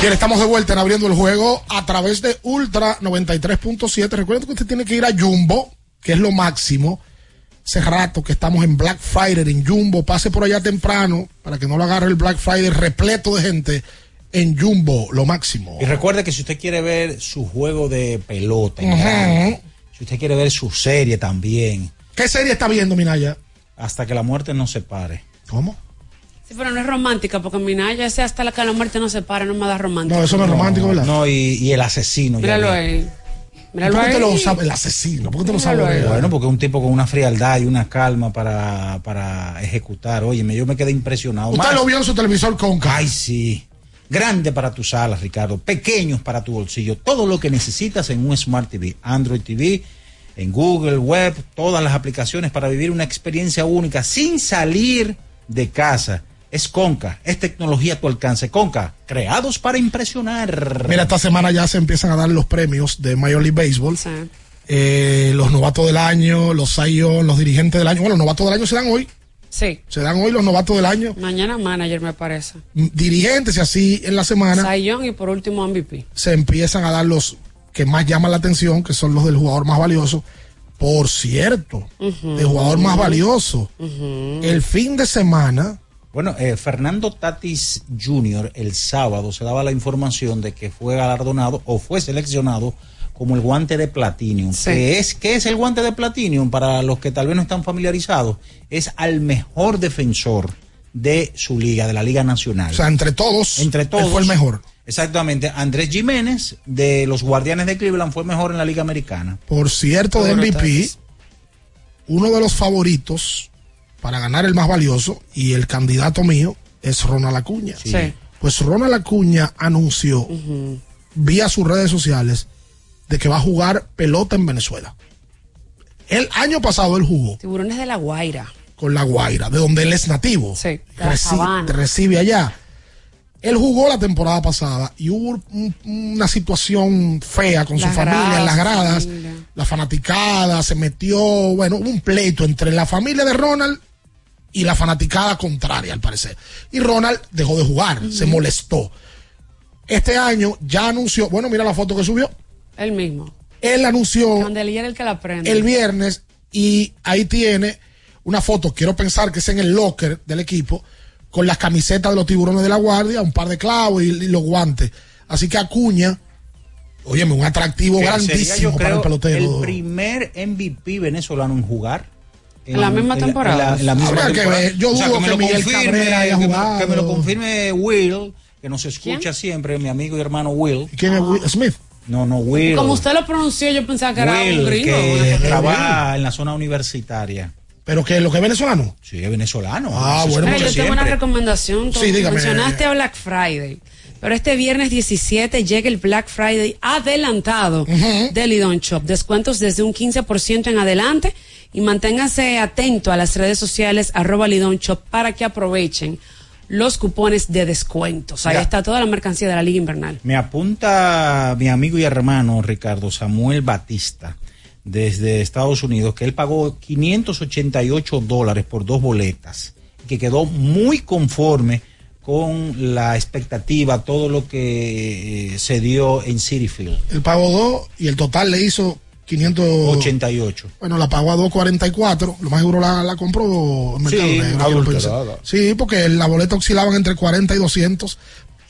Bien, estamos de vuelta en abriendo el juego a través de Ultra 93.7. Recuerden que usted tiene que ir a Jumbo, que es lo máximo. Hace rato que estamos en Black Friday en Jumbo. Pase por allá temprano para que no lo agarre el Black Friday repleto de gente en Jumbo, lo máximo. Y recuerde que si usted quiere ver su juego de pelota, en Ujú. grande, si usted quiere ver su serie también, ¿Qué serie está viendo, Minaya? hasta que la muerte nos separe. ¿Cómo? Sí, pero no es romántica, porque Minaya ese hasta la que la muerte no se para, no me da romántica. No, y, y el asesino. ya Míralo ahí. Míralo ¿Por qué te lo sabe el asesino? ¿Por qué te lo sabe? ahí. Bueno, porque es un tipo con una frialdad y una calma para, para ejecutar. Oye, yo me quedé impresionado. Usted Más- lo vio en su televisor con Ay, sí. Grande para tus alas, Ricardo. Pequeños para tu bolsillo. Todo lo que necesitas en un Smart TV. Android TV, en Google Web, todas las aplicaciones para vivir una experiencia única sin salir de casa. Es Conca, es tecnología a tu alcance. Conca, creados para impresionar. Mira, esta semana ya se empiezan a dar los premios de Major League Baseball. Eh, los novatos del año, los Zion, los dirigentes del año. Bueno, los novatos del año se dan hoy. Sí. Se dan hoy los novatos del año. Mañana manager, me parece. M- Dirigentes y así en la semana Sayón y por último MVP. se empiezan a dar los que más llaman la atención, que son los del jugador más valioso. Por cierto, el jugador más valioso. El fin de semana. Bueno, eh, Fernando Tatis Jr. el sábado se daba la información de que fue galardonado o fue seleccionado como el guante de Platinum. Sí. ¿Qué es, ¿Qué es el guante de Platinum? Para los que tal vez no están familiarizados, es al mejor defensor de su liga, de la Liga Nacional. O sea, entre todos, Entre él todos. fue el mejor. Exactamente. Andrés Jiménez de los Guardianes de Cleveland fue mejor en la Liga Americana. Por cierto, de MVP, uno de los favoritos para ganar el más valioso y el candidato mío es Ronald Acuña. Sí. Sí. Pues Ronald Acuña anunció vía sus redes sociales de que va a jugar pelota en Venezuela. El año pasado él jugó Tiburones de la Guaira. con la Guaira, de donde él es nativo. Sí, la recibe allá. Él jugó la temporada pasada y hubo un- una situación fea con su familia en las gradas, familia. La fanaticada se metió, bueno, hubo un pleito entre la familia de Ronald y la fanaticada contraria, al parecer. Y Ronald dejó de jugar, se molestó. Este año ya anunció, bueno, mira la foto que subió. Él mismo. Él anunció Donde él el que la prende. el viernes y ahí tiene una foto, quiero pensar que es en el locker del equipo, con las camisetas de los tiburones de la guardia, un par de clavos y, y los guantes. Así que Acuña, óyeme, un atractivo Que sería, grandísimo yo para el pelotero. el primer MVP venezolano en jugar. ¿En la misma temporada? En la, en la misma Habría que ver. Yo O sea, dudo me que lo Miguel confirme, Cabrera haya que me- jugado. Que me lo confirme Will, que nos escucha siempre, mi amigo y hermano Will. ¿Quién es Will Smith? No, no, Will. Como usted lo pronunció, yo pensaba que era Will, un gringo. que trabaja en la zona universitaria. ¿Pero que lo que es venezolano? Sí, es venezolano. Ah, bueno, yo tengo una recomendación. Sí, dígame. Mencionaste a Black Friday. Pero este viernes 17 llega el Black Friday adelantado de Lidon Shop. Descuentos desde un 15% en adelante. Y manténganse atento a las redes sociales arroba Lidon Shop para que aprovechen los cupones de descuentos. Ahí Ya. está toda la mercancía de la Liga Invernal. Me apunta mi amigo y hermano Ricardo Samuel Batista desde Estados Unidos que él pagó 588 dólares por dos boletas que quedó muy conforme con la expectativa, todo lo que eh, se dio en City Field. Él pagó dos y el total le hizo 588. Bueno, la pagó a 244. Lo más seguro la, la compró en Mercado Sí, Negro. Sí, porque la boleta oscilaban entre 40 y 200.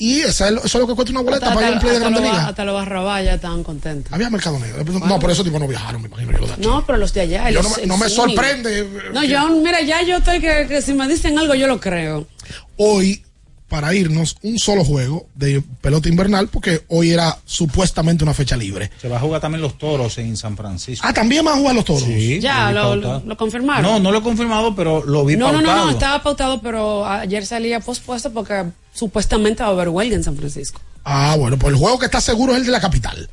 Y esa es lo- eso es lo que cuesta una boleta para ir a un play de Grande Liga. hasta los Barrabás ya estaban contentos. Había Mercado Negro. No, por eso tipo no viajaron, me imagino yo. de aquí. No, pero los de allá. Yo el- no me- el no me sorprende. No, yo, mira, ya yo estoy que, que si me dicen algo, yo lo creo. Hoy, para irnos, un solo juego de pelota invernal, porque hoy era supuestamente una fecha libre. Se va a jugar también los toros en San Francisco. Ah, también van a jugar los toros. Sí, Ya, lo confirmaron. No, no lo he confirmado, pero lo vi no, no, pautado. no, no, estaba pautado, pero ayer salía pospuesto porque supuestamente va a haber huelga en San Francisco. Ah, bueno, pues el juego que está seguro es el de la capital.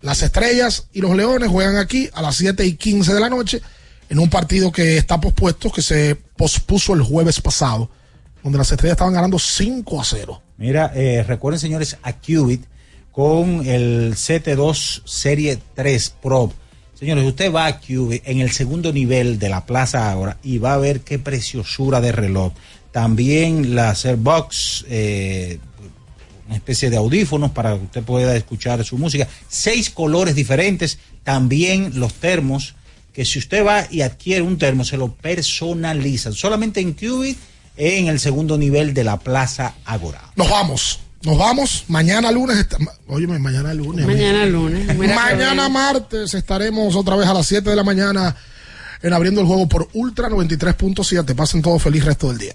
Las estrellas y los leones juegan aquí a las 7 y 15 de la noche en un partido que está pospuesto, que se pospuso el jueves pasado, donde las estrellas estaban ganando 5 a 0. Mira, eh, recuerden señores a Qubit con el CT2 Serie 3 Pro. Señores, usted va a Qubit en el segundo nivel de la Plaza Ahora y va a ver qué preciosura de reloj. También la Airbox, eh, una especie de audífonos para que usted pueda escuchar su música. Seis colores diferentes. También los termos, que si usted va y adquiere un termo, se lo personalizan. Solamente en Qubit, en el segundo nivel de la Plaza Agora. Nos vamos. Nos vamos. Mañana lunes. Óyeme, mañana lunes. Mañana lunes. Mañana martes estaremos otra vez a las 7 de la mañana en abriendo el juego por Ultra 93.7. Pasen todo feliz resto del día.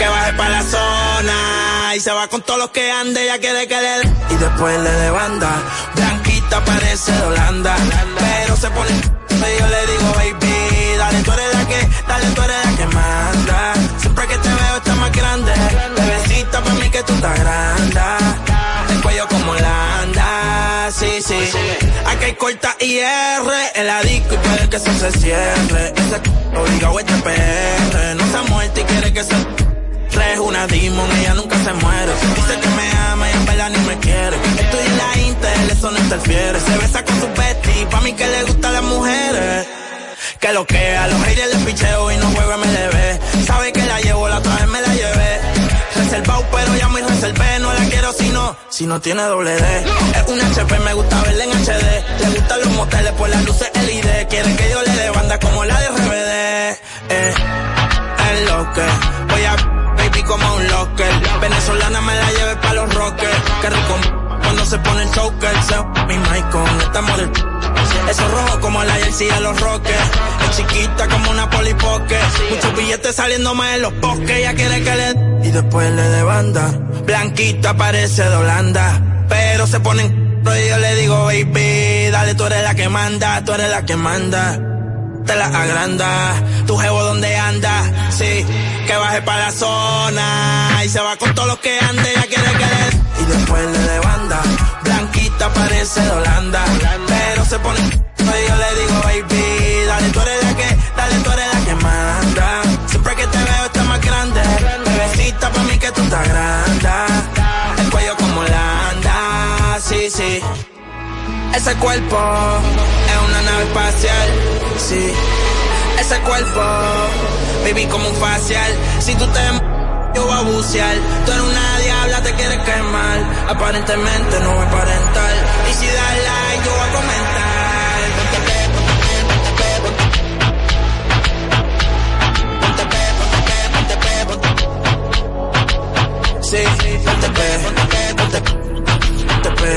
que baje para la zona. Y se va con todos los que ande, ya quiere que le dé. Y después le de banda. Blanquita parece de Holanda. Pero se pone. Y yo le digo, baby, dale, tú eres la que, dale, tú eres la que manda. Siempre que te veo está más grande. Bebecita para mí que tú estás grande. El cuello como Holanda, sí, sí. Aquí hay corta IR en la disco y puede que eso se cierre. Ese obligado este PR. No se ha muerto y quiere que se es una demon, ella nunca se muere. Dice que me ama y en verdad ni me quiere. Estoy en la Intel, eso no interfiere. Se besa con su bestie, pa' mí que le gustan las mujeres. Que lo que a los haters les picheo y no juego MLB. Sabe que la llevo, la otra vez me la llevé. Reservado, pero ya muy reservé. No la quiero si no, si no tiene doble D. Es un HP, me gusta verla en HD. Le gustan los moteles por las luces LED. Quiere que yo le dé banda como la de RBD. Eh, es lo que voy a como un locker. Venezolana me la lleve pa' los rockers. Qué rico cuando se pone el choker. Mi mic con esta model. Eso rojo como la jersey de los rockers. Es chiquita como una polipoque. Muchos billetes saliendo más en los bosques. Ella quiere que le y después le de banda. Blanquita parece de Holanda. Pero se ponen y yo le digo, baby, dale, tú eres la que manda, tú eres la que manda te la agranda. Tu jevo donde anda, sí, que baje para la zona. Y se va con todos los que ande, ya quiere que le. Y después le de banda. Blanquita parece de Holanda. Pero se pone. Y yo le digo, baby, dale, tú eres la que, dale, tú eres la que manda. Siempre que te veo está más grande. Bebecita pa' mí que tú estás grande. Ese cuerpo es una nave espacial, sí. Ese cuerpo, viví como un facial. Si tú te yo voy a bucear. Tú eres una diabla, te quieres quemar. Aparentemente no voy a aparentar. Y si das like, yo voy a comentar. Ponte pe, ponte pe, ponte pe, ponte pe, ponte pe, ponte pe, ponte pe,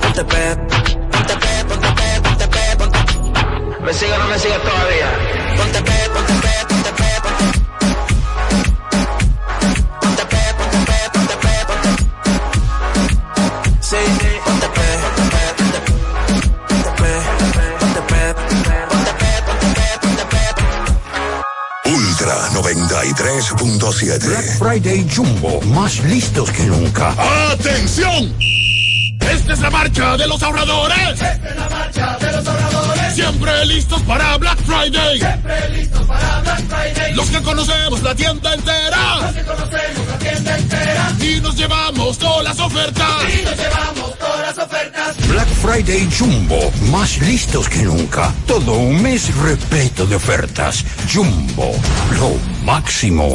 ponte pe. me o no me sigas todavía. Ponte pe, ponte pe, ponte pe, ponte. Ponte pe, ponte pe, ponte pe, ponte. Sí, Ultra 93.7 Black Friday Jumbo, más listos que nunca. ¡Atención! Esta es la marcha de los ahorradores. Esta es la marcha de los ahorradores Siempre listos para Black Friday. Siempre listos para Black Friday. Los que conocemos la tienda entera. Los que conocemos la tienda entera. Y nos llevamos todas las ofertas. Y nos llevamos todas las ofertas. Black Friday Jumbo, más listos que nunca. Todo un mes repleto de ofertas. Jumbo, lo máximo.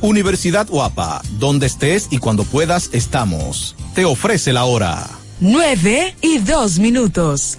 Universidad Guapa, donde estés y cuando puedas estamos. Te ofrece la hora. 9 y 2 minutos.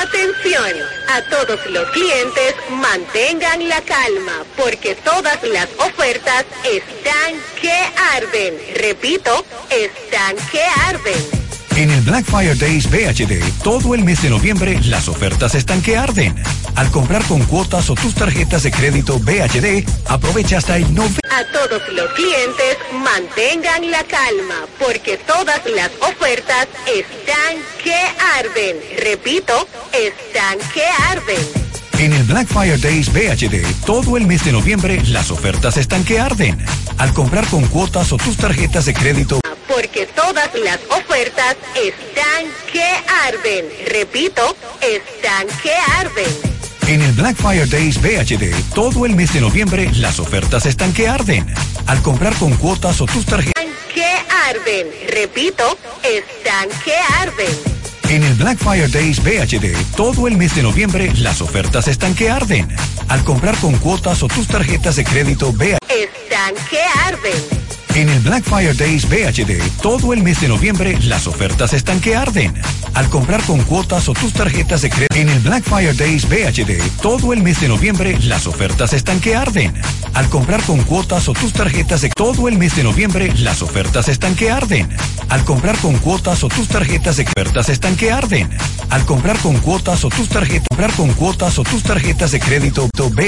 Atención, a todos los clientes mantengan la calma porque todas las ofertas están que arden. Repito, están que arden. En el Black Fire Days BHD, todo el mes de noviembre, las ofertas están que arden. Al comprar con cuotas o tus tarjetas de crédito BHD, aprovecha hasta el 90. A todos los clientes mantengan la calma porque todas las ofertas están que arden. Repito, están que arden. En el Black Fire Days BHD, todo el mes de noviembre, las ofertas están que arden. Al comprar con cuotas o tus tarjetas de crédito. Porque todas las ofertas están que arden. Repito, están que arden. En el Black Fire Days BHD, todo el mes de noviembre, las ofertas están que arden. Al comprar con cuotas o tus tarjetas. Que arden. Repito, están que arden. En el Black Fire Days BHD, todo el mes de noviembre, las ofertas están que arden. Al comprar con cuotas o tus tarjetas de crédito BHD. Están que arden. En el Black Fire Days BHD, todo el mes de noviembre, las ofertas están que arden. Al comprar con cuotas o tus tarjetas de crédito. En el Black Fire Days BHD, todo el mes de noviembre, las ofertas están que arden. Al comprar con cuotas o tus tarjetas de todo el mes de noviembre, las ofertas están que arden. Al comprar con cuotas o tus tarjetas de ofertas están que arden. Al comprar con cuotas o tus tarjetas, comprar con cuotas o tus tarjetas de crédito